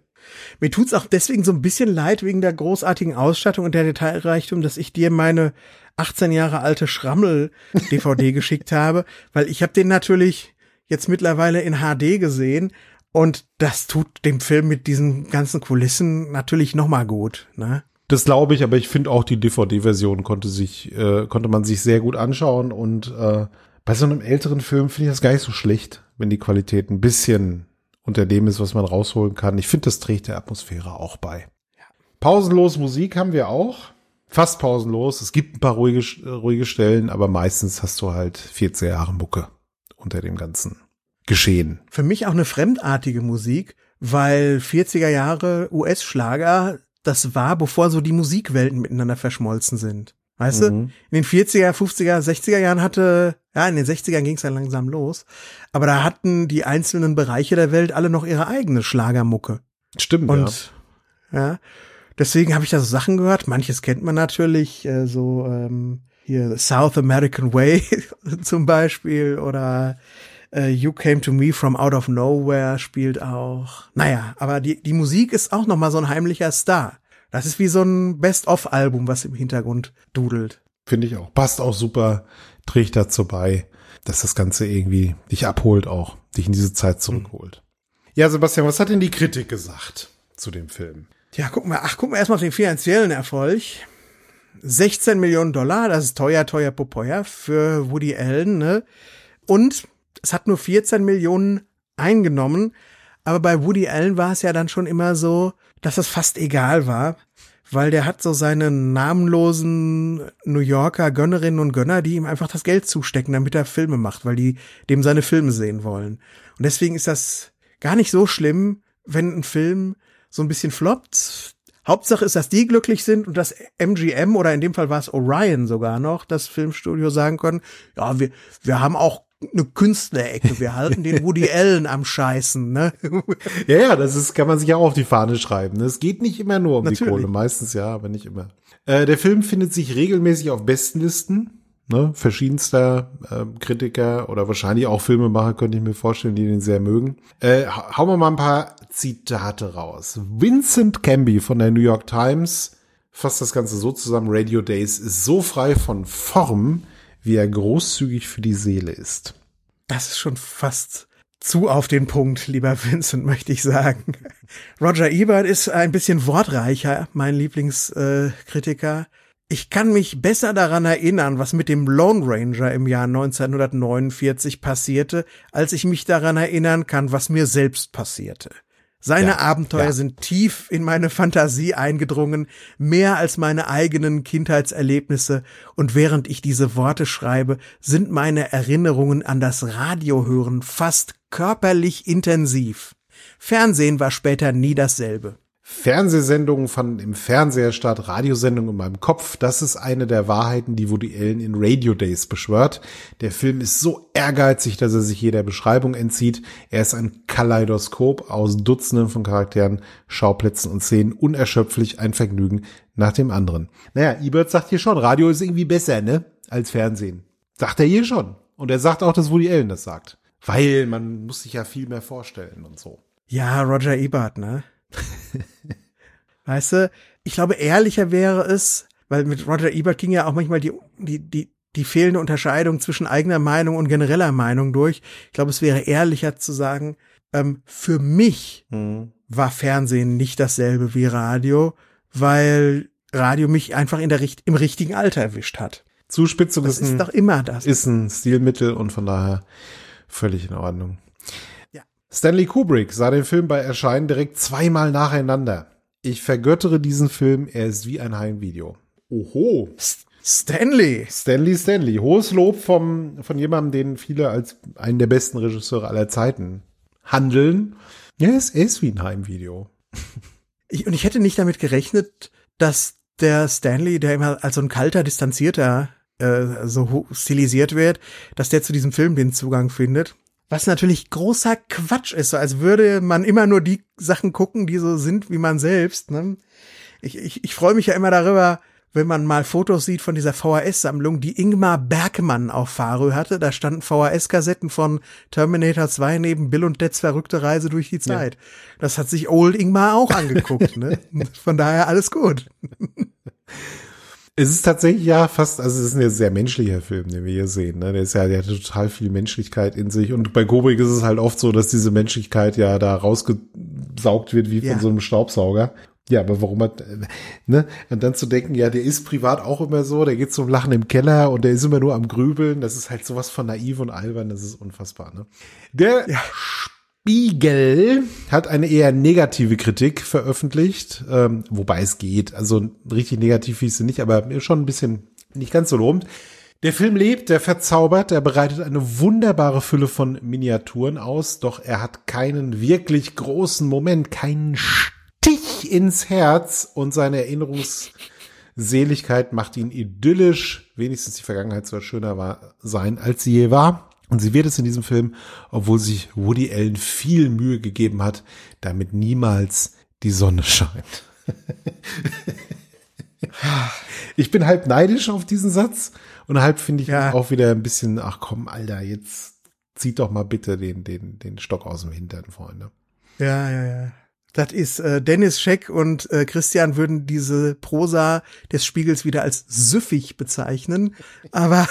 Mir tut's auch deswegen so ein bisschen leid wegen der großartigen Ausstattung und der Detailreichtum, dass ich dir meine 18 Jahre alte Schrammel-DVD geschickt habe, weil ich habe den natürlich jetzt mittlerweile in HD gesehen und das tut dem Film mit diesen ganzen Kulissen natürlich noch mal gut. Ne? Das glaube ich, aber ich finde auch die DVD-Version konnte sich äh, konnte man sich sehr gut anschauen und äh, bei so einem älteren Film finde ich das gar nicht so schlecht, wenn die Qualität ein bisschen unter dem ist, was man rausholen kann. Ich finde, das trägt der Atmosphäre auch bei. Pausenlos Musik haben wir auch fast pausenlos. Es gibt ein paar ruhige, ruhige Stellen, aber meistens hast du halt 14 Jahre Mucke unter dem ganzen Geschehen. Für mich auch eine fremdartige Musik, weil 40er Jahre US-Schlager, das war, bevor so die Musikwelten miteinander verschmolzen sind. Weißt mhm. du? In den 40er, 50er, 60er Jahren hatte, ja, in den 60ern ging es dann langsam los. Aber da hatten die einzelnen Bereiche der Welt alle noch ihre eigene Schlagermucke. Stimmt, Und, ja. ja Deswegen habe ich da so Sachen gehört. Manches kennt man natürlich, äh, so ähm, hier South American Way zum Beispiel oder äh, You Came to Me from Out of Nowhere spielt auch. Naja, aber die, die Musik ist auch nochmal so ein heimlicher Star. Das ist wie so ein Best-of-Album, was im Hintergrund dudelt. Finde ich auch. Passt auch super, trägt dazu bei, dass das Ganze irgendwie dich abholt auch, dich in diese Zeit zurückholt. Ja, Sebastian, was hat denn die Kritik gesagt zu dem Film? Ja, gucken wir, ach, gucken wir erstmal auf den finanziellen Erfolg. 16 Millionen Dollar, das ist teuer, teuer, popeuer für Woody Allen, ne? Und es hat nur 14 Millionen eingenommen. Aber bei Woody Allen war es ja dann schon immer so, dass es fast egal war, weil der hat so seine namenlosen New Yorker Gönnerinnen und Gönner, die ihm einfach das Geld zustecken, damit er Filme macht, weil die dem seine Filme sehen wollen. Und deswegen ist das gar nicht so schlimm, wenn ein Film so ein bisschen floppt. Hauptsache ist, dass die glücklich sind und dass MGM oder in dem Fall war es Orion sogar noch, das Filmstudio sagen können, ja, wir, wir haben auch eine Künstlerecke, wir halten den Woody Allen am Scheißen, ne? Ja, ja, das ist, kann man sich auch auf die Fahne schreiben. Ne? Es geht nicht immer nur um Natürlich. die Kohle, meistens ja, aber nicht immer. Äh, der Film findet sich regelmäßig auf Bestenlisten ne, verschiedenster äh, Kritiker oder wahrscheinlich auch Filmemacher, könnte ich mir vorstellen, die den sehr mögen. Äh, hauen wir mal ein paar Zitate raus. Vincent Camby von der New York Times fasst das Ganze so zusammen, Radio Days ist so frei von Form, wie er großzügig für die Seele ist. Das ist schon fast zu auf den Punkt, lieber Vincent, möchte ich sagen. Roger Ebert ist ein bisschen wortreicher, mein Lieblingskritiker. Ich kann mich besser daran erinnern, was mit dem Lone Ranger im Jahr 1949 passierte, als ich mich daran erinnern kann, was mir selbst passierte. Seine ja, Abenteuer ja. sind tief in meine Fantasie eingedrungen, mehr als meine eigenen Kindheitserlebnisse, und während ich diese Worte schreibe, sind meine Erinnerungen an das Radiohören fast körperlich intensiv. Fernsehen war später nie dasselbe. Fernsehsendungen fanden im Fernseher statt, Radiosendungen in meinem Kopf. Das ist eine der Wahrheiten, die Woody Allen in Radio Days beschwört. Der Film ist so ehrgeizig, dass er sich jeder Beschreibung entzieht. Er ist ein Kaleidoskop aus Dutzenden von Charakteren, Schauplätzen und Szenen, unerschöpflich ein Vergnügen nach dem anderen. Naja, Ebert sagt hier schon, Radio ist irgendwie besser, ne, als Fernsehen. Sagt er hier schon. Und er sagt auch, dass Woody Allen das sagt. Weil man muss sich ja viel mehr vorstellen und so. Ja, Roger Ebert, ne? weißt du, ich glaube, ehrlicher wäre es, weil mit Roger Ebert ging ja auch manchmal die, die, die, die fehlende Unterscheidung zwischen eigener Meinung und genereller Meinung durch. Ich glaube, es wäre ehrlicher zu sagen, ähm, für mich mhm. war Fernsehen nicht dasselbe wie Radio, weil Radio mich einfach in der, im richtigen Alter erwischt hat. Zuspitzung das ist, ein, doch immer das. Ist ein Stilmittel und von daher völlig in Ordnung. Stanley Kubrick sah den Film bei Erscheinen direkt zweimal nacheinander. Ich vergöttere diesen Film, er ist wie ein Heimvideo. Oho. Stanley. Stanley Stanley. Hohes Lob vom, von jemandem, den viele als einen der besten Regisseure aller Zeiten handeln. Ja, es ist wie ein Heimvideo. Ich, und ich hätte nicht damit gerechnet, dass der Stanley, der immer als so ein kalter, distanzierter äh, so stilisiert wird, dass der zu diesem Film den Zugang findet. Was natürlich großer Quatsch ist, so als würde man immer nur die Sachen gucken, die so sind wie man selbst. Ne? Ich, ich, ich freue mich ja immer darüber, wenn man mal Fotos sieht von dieser VHS-Sammlung, die Ingmar Bergmann auf Farö hatte. Da standen VHS-Kassetten von Terminator 2 neben Bill und Ted's verrückte Reise durch die Zeit. Ja. Das hat sich Old Ingmar auch angeguckt. ne? Von daher alles gut. Es ist tatsächlich ja fast, also es ist ein sehr menschlicher Film, den wir hier sehen. Ne? Der ist ja, der hat total viel Menschlichkeit in sich. Und bei Kubrick ist es halt oft so, dass diese Menschlichkeit ja da rausgesaugt wird wie ja. von so einem Staubsauger. Ja, aber warum hat, ne? Und dann zu denken, ja, der ist privat auch immer so, der geht zum Lachen im Keller und der ist immer nur am Grübeln. Das ist halt sowas von naiv und albern, das ist unfassbar, ne? Der ja. Spiegel hat eine eher negative Kritik veröffentlicht, ähm, wobei es geht. Also richtig negativ hieß sie nicht, aber schon ein bisschen nicht ganz so lobend. Der Film lebt, der verzaubert, er bereitet eine wunderbare Fülle von Miniaturen aus, doch er hat keinen wirklich großen Moment, keinen Stich ins Herz und seine Erinnerungsseligkeit macht ihn idyllisch. Wenigstens die Vergangenheit soll schöner war, sein, als sie je war. Und sie wird es in diesem Film, obwohl sich Woody Allen viel Mühe gegeben hat, damit niemals die Sonne scheint. ich bin halb neidisch auf diesen Satz und halb finde ich ja. auch wieder ein bisschen, ach komm, Alter, jetzt zieht doch mal bitte den, den, den Stock aus dem Hintern, Freunde. Ja, ja, ja. Das ist äh, Dennis Scheck und äh, Christian würden diese Prosa des Spiegels wieder als süffig bezeichnen, aber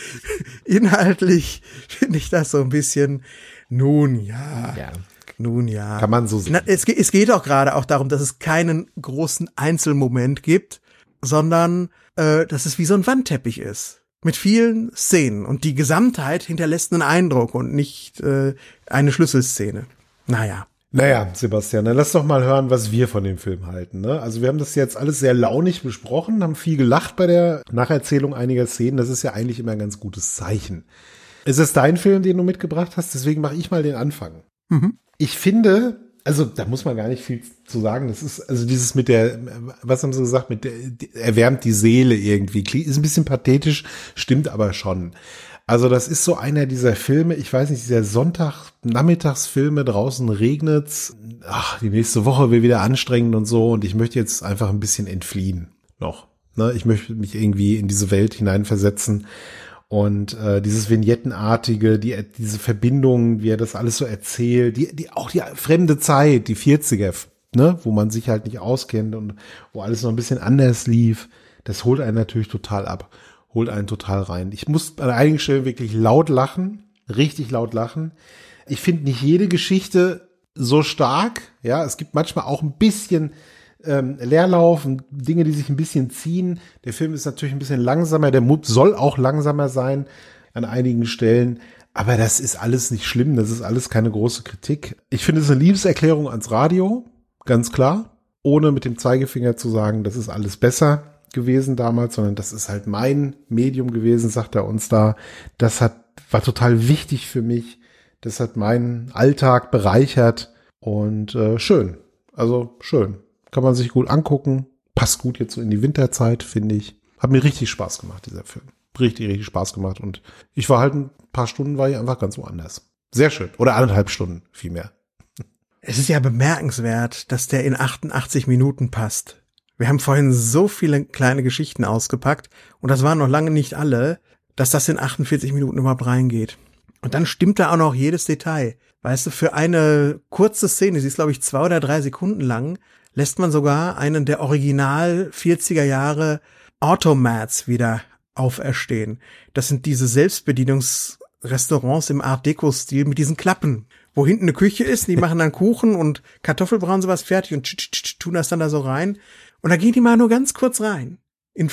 inhaltlich finde ich das so ein bisschen nun ja. ja. Nun ja. Kann man so sehen. Es, es geht auch gerade auch darum, dass es keinen großen Einzelmoment gibt, sondern äh, dass es wie so ein Wandteppich ist mit vielen Szenen und die Gesamtheit hinterlässt einen Eindruck und nicht äh, eine Schlüsselszene. Naja. Naja, Sebastian, dann lass doch mal hören, was wir von dem Film halten. Ne? Also wir haben das jetzt alles sehr launig besprochen, haben viel gelacht bei der Nacherzählung einiger Szenen. Das ist ja eigentlich immer ein ganz gutes Zeichen. Es ist dein Film, den du mitgebracht hast, deswegen mache ich mal den Anfang. Mhm. Ich finde, also da muss man gar nicht viel zu sagen. Das ist, also dieses mit der, was haben sie gesagt, mit der, erwärmt die Seele irgendwie. Ist ein bisschen pathetisch, stimmt aber schon. Also das ist so einer dieser Filme, ich weiß nicht, dieser Sonntag-Nachmittagsfilme, draußen regnet's, ach, die nächste Woche wird wieder anstrengend und so und ich möchte jetzt einfach ein bisschen entfliehen noch. Ne? Ich möchte mich irgendwie in diese Welt hineinversetzen und äh, dieses Vignettenartige, die, diese Verbindungen, wie er das alles so erzählt, die, die, auch die fremde Zeit, die 40er, ne, wo man sich halt nicht auskennt und wo alles noch ein bisschen anders lief, das holt einen natürlich total ab holt einen total rein. Ich muss an einigen Stellen wirklich laut lachen, richtig laut lachen. Ich finde nicht jede Geschichte so stark. Ja, es gibt manchmal auch ein bisschen ähm, Leerlauf und Dinge, die sich ein bisschen ziehen. Der Film ist natürlich ein bisschen langsamer. Der Mut soll auch langsamer sein an einigen Stellen. Aber das ist alles nicht schlimm. Das ist alles keine große Kritik. Ich finde es eine Liebeserklärung ans Radio. Ganz klar. Ohne mit dem Zeigefinger zu sagen, das ist alles besser gewesen damals, sondern das ist halt mein Medium gewesen, sagt er uns da. Das hat, war total wichtig für mich. Das hat meinen Alltag bereichert und äh, schön. Also schön. Kann man sich gut angucken. Passt gut jetzt so in die Winterzeit, finde ich. Hat mir richtig Spaß gemacht, dieser Film. Richtig, richtig Spaß gemacht. Und ich war halt ein paar Stunden, war ich einfach ganz woanders. Sehr schön. Oder anderthalb Stunden, vielmehr. Es ist ja bemerkenswert, dass der in 88 Minuten passt. Wir haben vorhin so viele kleine Geschichten ausgepackt und das waren noch lange nicht alle, dass das in 48 Minuten überhaupt reingeht. Und dann stimmt da auch noch jedes Detail. Weißt du, für eine kurze Szene, sie ist glaube ich zwei oder drei Sekunden lang, lässt man sogar einen der Original 40er Jahre Automats wieder auferstehen. Das sind diese Selbstbedienungsrestaurants im Art Deco-Stil mit diesen Klappen, wo hinten eine Küche ist, die machen dann Kuchen und Kartoffelbrauen sowas fertig und tun das dann da so rein. Und da gehen die mal nur ganz kurz rein. In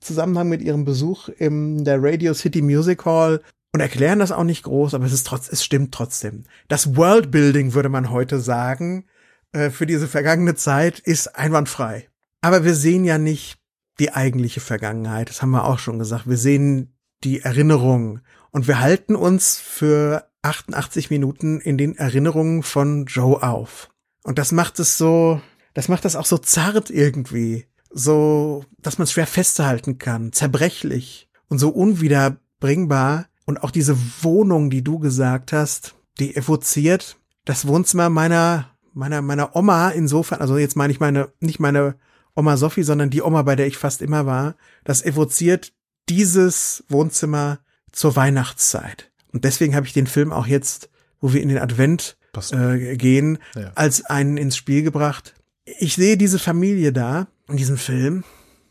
Zusammenhang mit ihrem Besuch in der Radio City Music Hall und erklären das auch nicht groß, aber es ist trotz, es stimmt trotzdem. Das Worldbuilding würde man heute sagen, äh, für diese vergangene Zeit ist einwandfrei. Aber wir sehen ja nicht die eigentliche Vergangenheit. Das haben wir auch schon gesagt. Wir sehen die Erinnerung und wir halten uns für 88 Minuten in den Erinnerungen von Joe auf. Und das macht es so, das macht das auch so zart irgendwie. So, dass man es schwer festhalten kann, zerbrechlich und so unwiederbringbar. Und auch diese Wohnung, die du gesagt hast, die evoziert das Wohnzimmer meiner, meiner, meiner Oma insofern, also jetzt meine ich meine, nicht meine Oma Sophie, sondern die Oma, bei der ich fast immer war. Das evoziert dieses Wohnzimmer zur Weihnachtszeit. Und deswegen habe ich den Film auch jetzt, wo wir in den Advent äh, gehen, ja. als einen ins Spiel gebracht, ich sehe diese Familie da in diesem Film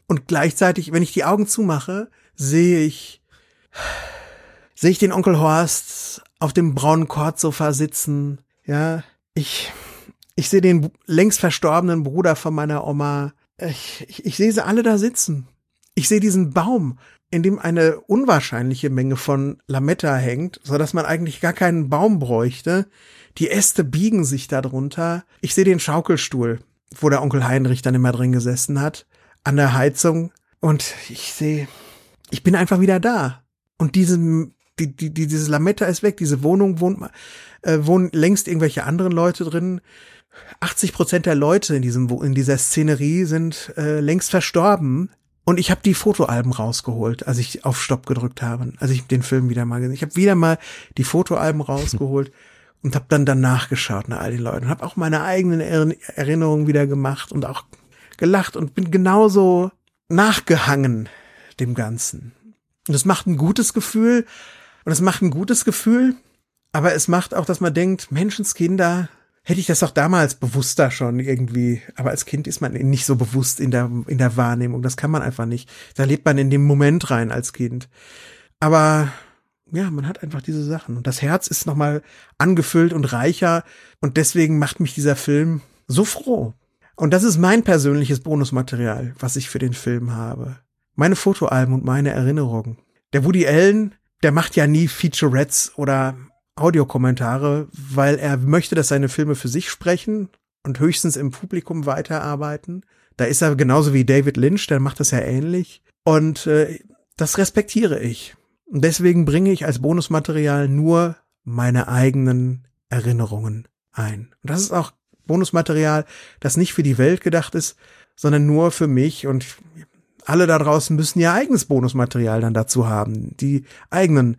und gleichzeitig, wenn ich die Augen zumache, sehe ich, sehe ich den Onkel Horst auf dem braunen Kordsofa sitzen, ja, ich, ich sehe den längst verstorbenen Bruder von meiner Oma, ich, ich, ich sehe sie alle da sitzen. Ich sehe diesen Baum, in dem eine unwahrscheinliche Menge von Lametta hängt, so dass man eigentlich gar keinen Baum bräuchte. Die Äste biegen sich darunter. Ich sehe den Schaukelstuhl, wo der Onkel Heinrich dann immer drin gesessen hat, an der Heizung. Und ich sehe, ich bin einfach wieder da. Und diesem, die, die, die, dieses Lametta ist weg, diese Wohnung wohnt, äh, wohnen längst irgendwelche anderen Leute drin. 80 Prozent der Leute in diesem, in dieser Szenerie sind äh, längst verstorben. Und ich habe die Fotoalben rausgeholt, als ich auf Stopp gedrückt habe, als ich den Film wieder mal gesehen. Ich habe wieder mal die Fotoalben rausgeholt und habe dann danach geschaut nach all den Leuten, habe auch meine eigenen Erinnerungen wieder gemacht und auch gelacht und bin genauso nachgehangen dem Ganzen. Und es macht ein gutes Gefühl und es macht ein gutes Gefühl, aber es macht auch, dass man denkt, Menschenskinder, hätte ich das doch damals bewusster schon irgendwie, aber als Kind ist man nicht so bewusst in der, in der Wahrnehmung, das kann man einfach nicht. Da lebt man in dem Moment rein als Kind. Aber ja, man hat einfach diese Sachen. Und das Herz ist nochmal angefüllt und reicher. Und deswegen macht mich dieser Film so froh. Und das ist mein persönliches Bonusmaterial, was ich für den Film habe. Meine Fotoalben und meine Erinnerungen. Der Woody Allen, der macht ja nie Featurettes oder Audiokommentare, weil er möchte, dass seine Filme für sich sprechen und höchstens im Publikum weiterarbeiten. Da ist er genauso wie David Lynch, der macht das ja ähnlich. Und äh, das respektiere ich. Und deswegen bringe ich als Bonusmaterial nur meine eigenen Erinnerungen ein. Und das ist auch Bonusmaterial, das nicht für die Welt gedacht ist, sondern nur für mich und alle da draußen müssen ihr eigenes Bonusmaterial dann dazu haben, die eigenen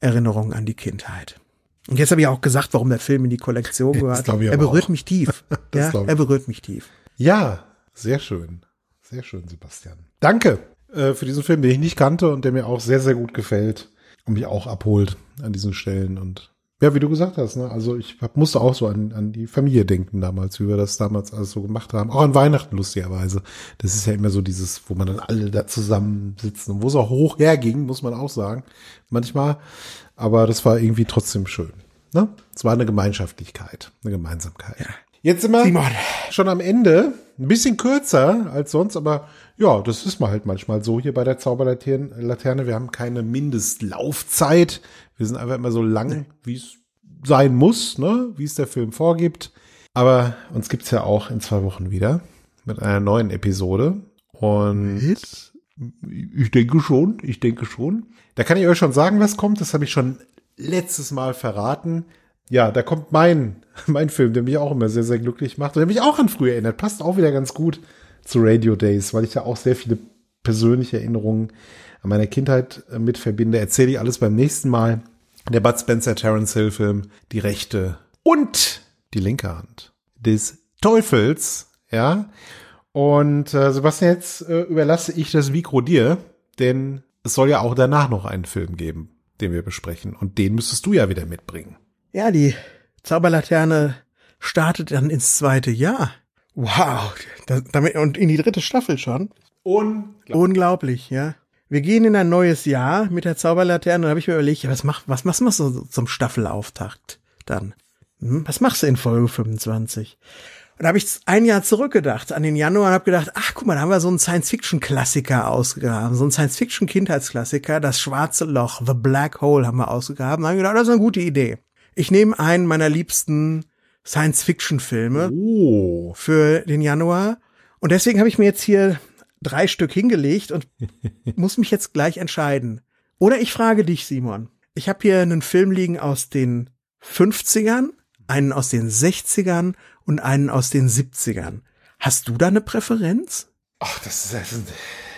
Erinnerungen an die Kindheit. Und jetzt habe ich auch gesagt, warum der Film in die Kollektion gehört. Er berührt auch. mich tief. ja, er berührt mich tief. Ja, sehr schön. Sehr schön, Sebastian. Danke äh, für diesen Film, den ich nicht kannte und der mir auch sehr, sehr gut gefällt und mich auch abholt an diesen Stellen. Und ja, wie du gesagt hast, ne? also ich hab, musste auch so an, an die Familie denken damals, wie wir das damals alles so gemacht haben. Auch an Weihnachten lustigerweise. Das ist ja immer so dieses, wo man dann alle da zusammensitzen und wo es auch hoch herging, muss man auch sagen. Manchmal. Aber das war irgendwie trotzdem schön. Ne? Es war eine Gemeinschaftlichkeit, eine Gemeinsamkeit. Ja. Jetzt sind wir Simon. schon am Ende. Ein bisschen kürzer als sonst, aber ja, das ist mal halt manchmal so hier bei der Zauberlaterne. Wir haben keine Mindestlaufzeit. Wir sind einfach immer so lang, wie es sein muss, ne? wie es der Film vorgibt. Aber uns gibt's ja auch in zwei Wochen wieder mit einer neuen Episode. Und mit? ich denke schon, ich denke schon. Da kann ich euch schon sagen, was kommt. Das habe ich schon letztes Mal verraten ja, da kommt mein, mein Film, der mich auch immer sehr, sehr glücklich macht und der mich auch an früher erinnert. Passt auch wieder ganz gut zu Radio Days, weil ich ja auch sehr viele persönliche Erinnerungen an meiner Kindheit äh, mit verbinde. Erzähle ich alles beim nächsten Mal. Der Bud Spencer Terence Hill Film, die rechte und die linke Hand des Teufels, ja. Und äh, Sebastian, jetzt äh, überlasse ich das Mikro dir, denn es soll ja auch danach noch einen Film geben, den wir besprechen. Und den müsstest du ja wieder mitbringen. Ja, die Zauberlaterne startet dann ins zweite Jahr. Wow, das, damit, und in die dritte Staffel schon. Unglaublich. Unglaublich, ja. Wir gehen in ein neues Jahr mit der Zauberlaterne und habe ich mir überlegt, was mach, was machst du zum Staffelauftakt dann? Hm, was machst du in Folge 25? Und da habe ich ein Jahr zurückgedacht an den Januar und habe gedacht, ach guck mal, da haben wir so einen Science-Fiction-Klassiker ausgegraben, so einen Science-Fiction-Kindheitsklassiker, das schwarze Loch, The Black Hole haben wir ausgegraben. Da habe ich gedacht, das ist eine gute Idee. Ich nehme einen meiner liebsten Science-Fiction-Filme oh. für den Januar. Und deswegen habe ich mir jetzt hier drei Stück hingelegt und muss mich jetzt gleich entscheiden. Oder ich frage dich, Simon. Ich habe hier einen Film liegen aus den 50ern, einen aus den 60ern und einen aus den 70ern. Hast du da eine Präferenz? Ach, das ist, das ist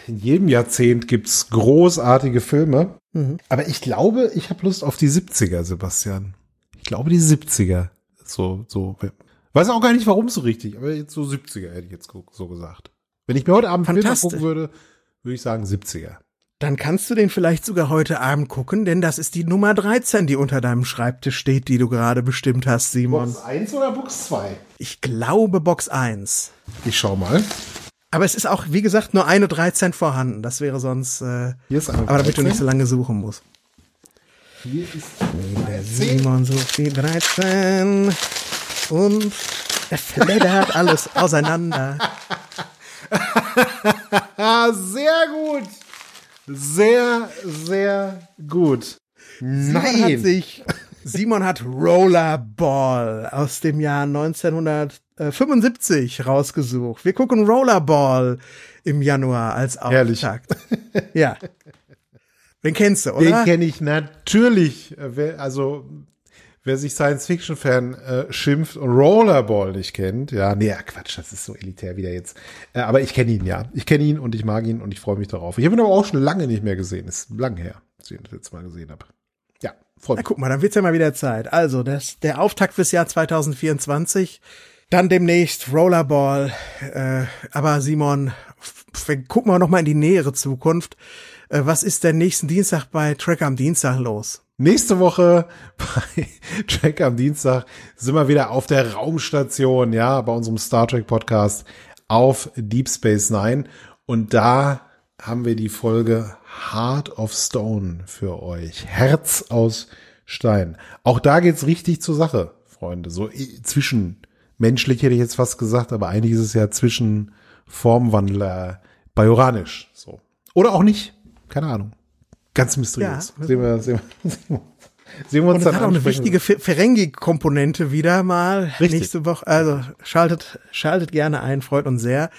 in jedem Jahrzehnt gibt's großartige Filme. Mhm. Aber ich glaube, ich habe Lust auf die 70er, Sebastian glaube die 70er. So, so. Weiß auch gar nicht, warum so richtig, aber jetzt so 70er hätte ich jetzt so gesagt. Wenn ich mir heute Abend Film gucken würde, würde ich sagen 70er. Dann kannst du den vielleicht sogar heute Abend gucken, denn das ist die Nummer 13, die unter deinem Schreibtisch steht, die du gerade bestimmt hast, Simon. Box 1 oder Box 2? Ich glaube Box 1. Ich schau mal. Aber es ist auch, wie gesagt, nur eine 13 vorhanden. Das wäre sonst. Äh, Hier ist eine aber damit du nicht so lange suchen musst. Hier ist der Simon sucht die 13 und er fleddert alles auseinander. sehr gut. Sehr, sehr gut. Nein. Hat sich, Simon hat Rollerball aus dem Jahr 1975 rausgesucht. Wir gucken Rollerball im Januar als Auftakt. Herrlich. Ja. Den kennst du, oder? Den kenne ich natürlich. Also, wer sich Science-Fiction-Fan äh, schimpft und Rollerball nicht kennt, ja, nee, Quatsch, das ist so elitär wieder jetzt. Äh, aber ich kenne ihn, ja. Ich kenne ihn und ich mag ihn und ich freue mich darauf. Ich habe ihn aber auch schon lange nicht mehr gesehen. Ist lang her, dass ich ihn das letzte Mal gesehen habe. Ja, freue mich. Na, guck mal, dann wird's ja mal wieder Zeit. Also, das, der Auftakt fürs Jahr 2024. Dann demnächst Rollerball. Äh, aber Simon, gucken wir noch mal in die nähere Zukunft. Äh, was ist denn nächsten Dienstag bei Track am Dienstag los? Nächste Woche bei Track am Dienstag sind wir wieder auf der Raumstation, ja, bei unserem Star Trek Podcast auf Deep Space Nine. Und da haben wir die Folge Heart of Stone für euch. Herz aus Stein. Auch da geht's richtig zur Sache, Freunde. So zwischen menschlich hätte ich jetzt fast gesagt, aber eigentlich ist es ja zwischen Formwandler Bajoranisch. So. Oder auch nicht. Keine Ahnung. Ganz mysteriös. Ja, sehen wir, sehen wir, sehen wir uns Und dann hat auch eine wichtige Ferengi-Komponente wieder mal Richtig. nächste Woche. Also schaltet, schaltet gerne ein, freut uns sehr.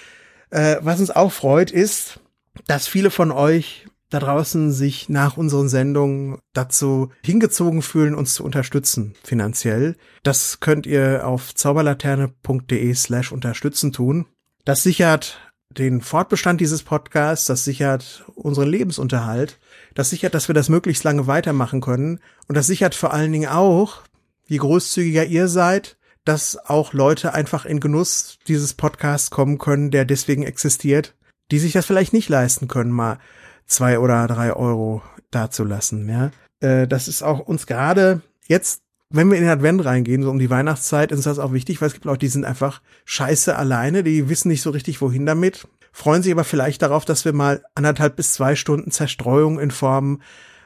Äh, was uns auch freut, ist, dass viele von euch da draußen sich nach unseren Sendungen dazu hingezogen fühlen, uns zu unterstützen finanziell. Das könnt ihr auf zauberlaterne.de slash unterstützen tun. Das sichert den Fortbestand dieses Podcasts, das sichert unseren Lebensunterhalt, das sichert, dass wir das möglichst lange weitermachen können und das sichert vor allen Dingen auch, je großzügiger ihr seid, dass auch Leute einfach in Genuss dieses Podcasts kommen können, der deswegen existiert, die sich das vielleicht nicht leisten können, mal zwei oder drei Euro dazulassen. Ja, äh, das ist auch uns gerade jetzt, wenn wir in den Advent reingehen, so um die Weihnachtszeit, ist das auch wichtig, weil es gibt Leute, die sind einfach scheiße alleine, die wissen nicht so richtig, wohin damit, freuen sich aber vielleicht darauf, dass wir mal anderthalb bis zwei Stunden Zerstreuung in Form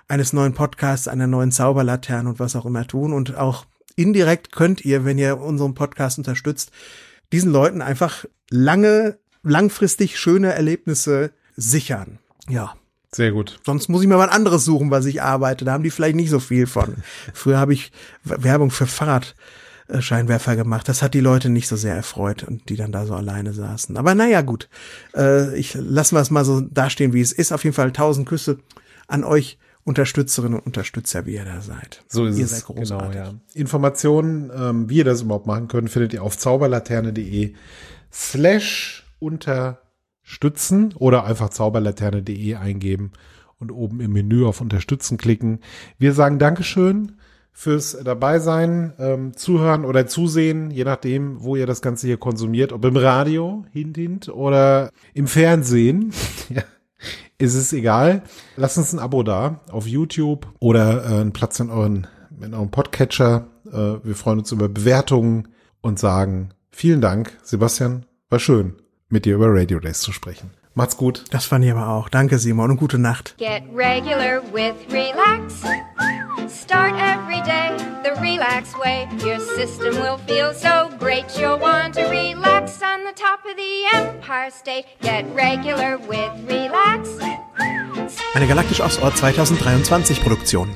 eines neuen Podcasts, einer neuen Zauberlaterne und was auch immer tun. Und auch indirekt könnt ihr, wenn ihr unseren Podcast unterstützt, diesen Leuten einfach lange, langfristig schöne Erlebnisse sichern. Ja. Sehr gut. Sonst muss ich mir was anderes suchen, was ich arbeite. Da haben die vielleicht nicht so viel von. Früher habe ich Werbung für Fahrradscheinwerfer gemacht. Das hat die Leute nicht so sehr erfreut und die dann da so alleine saßen. Aber naja, gut. Äh, ich lassen wir es mal so dastehen, wie es ist. Auf jeden Fall tausend Küsse an euch. Unterstützerinnen und Unterstützer, wie ihr da seid. So ist ihr es. Seid großartig. Genau, ja. Informationen, ähm, wie ihr das überhaupt machen könnt, findet ihr auf zauberlaterne.de slash unter stützen oder einfach zauberlaterne.de eingeben und oben im Menü auf Unterstützen klicken. Wir sagen Dankeschön fürs Dabeisein, ähm, Zuhören oder Zusehen, je nachdem, wo ihr das Ganze hier konsumiert, ob im Radio, hint, oder im Fernsehen. ja, ist es egal. Lasst uns ein Abo da auf YouTube oder äh, einen Platz in euren, in eurem Podcatcher. Äh, wir freuen uns über Bewertungen und sagen vielen Dank, Sebastian. War schön mit dir über Radio Days zu sprechen. Macht's gut. Das fand ich aber auch. Danke, Simon, und gute Nacht. Get regular with relax. Start every day the relax way. Your system will feel so great. You'll want to relax on the top of the Empire State. Get regular with relax. Eine Galaktisch Ostort 2023 Produktion.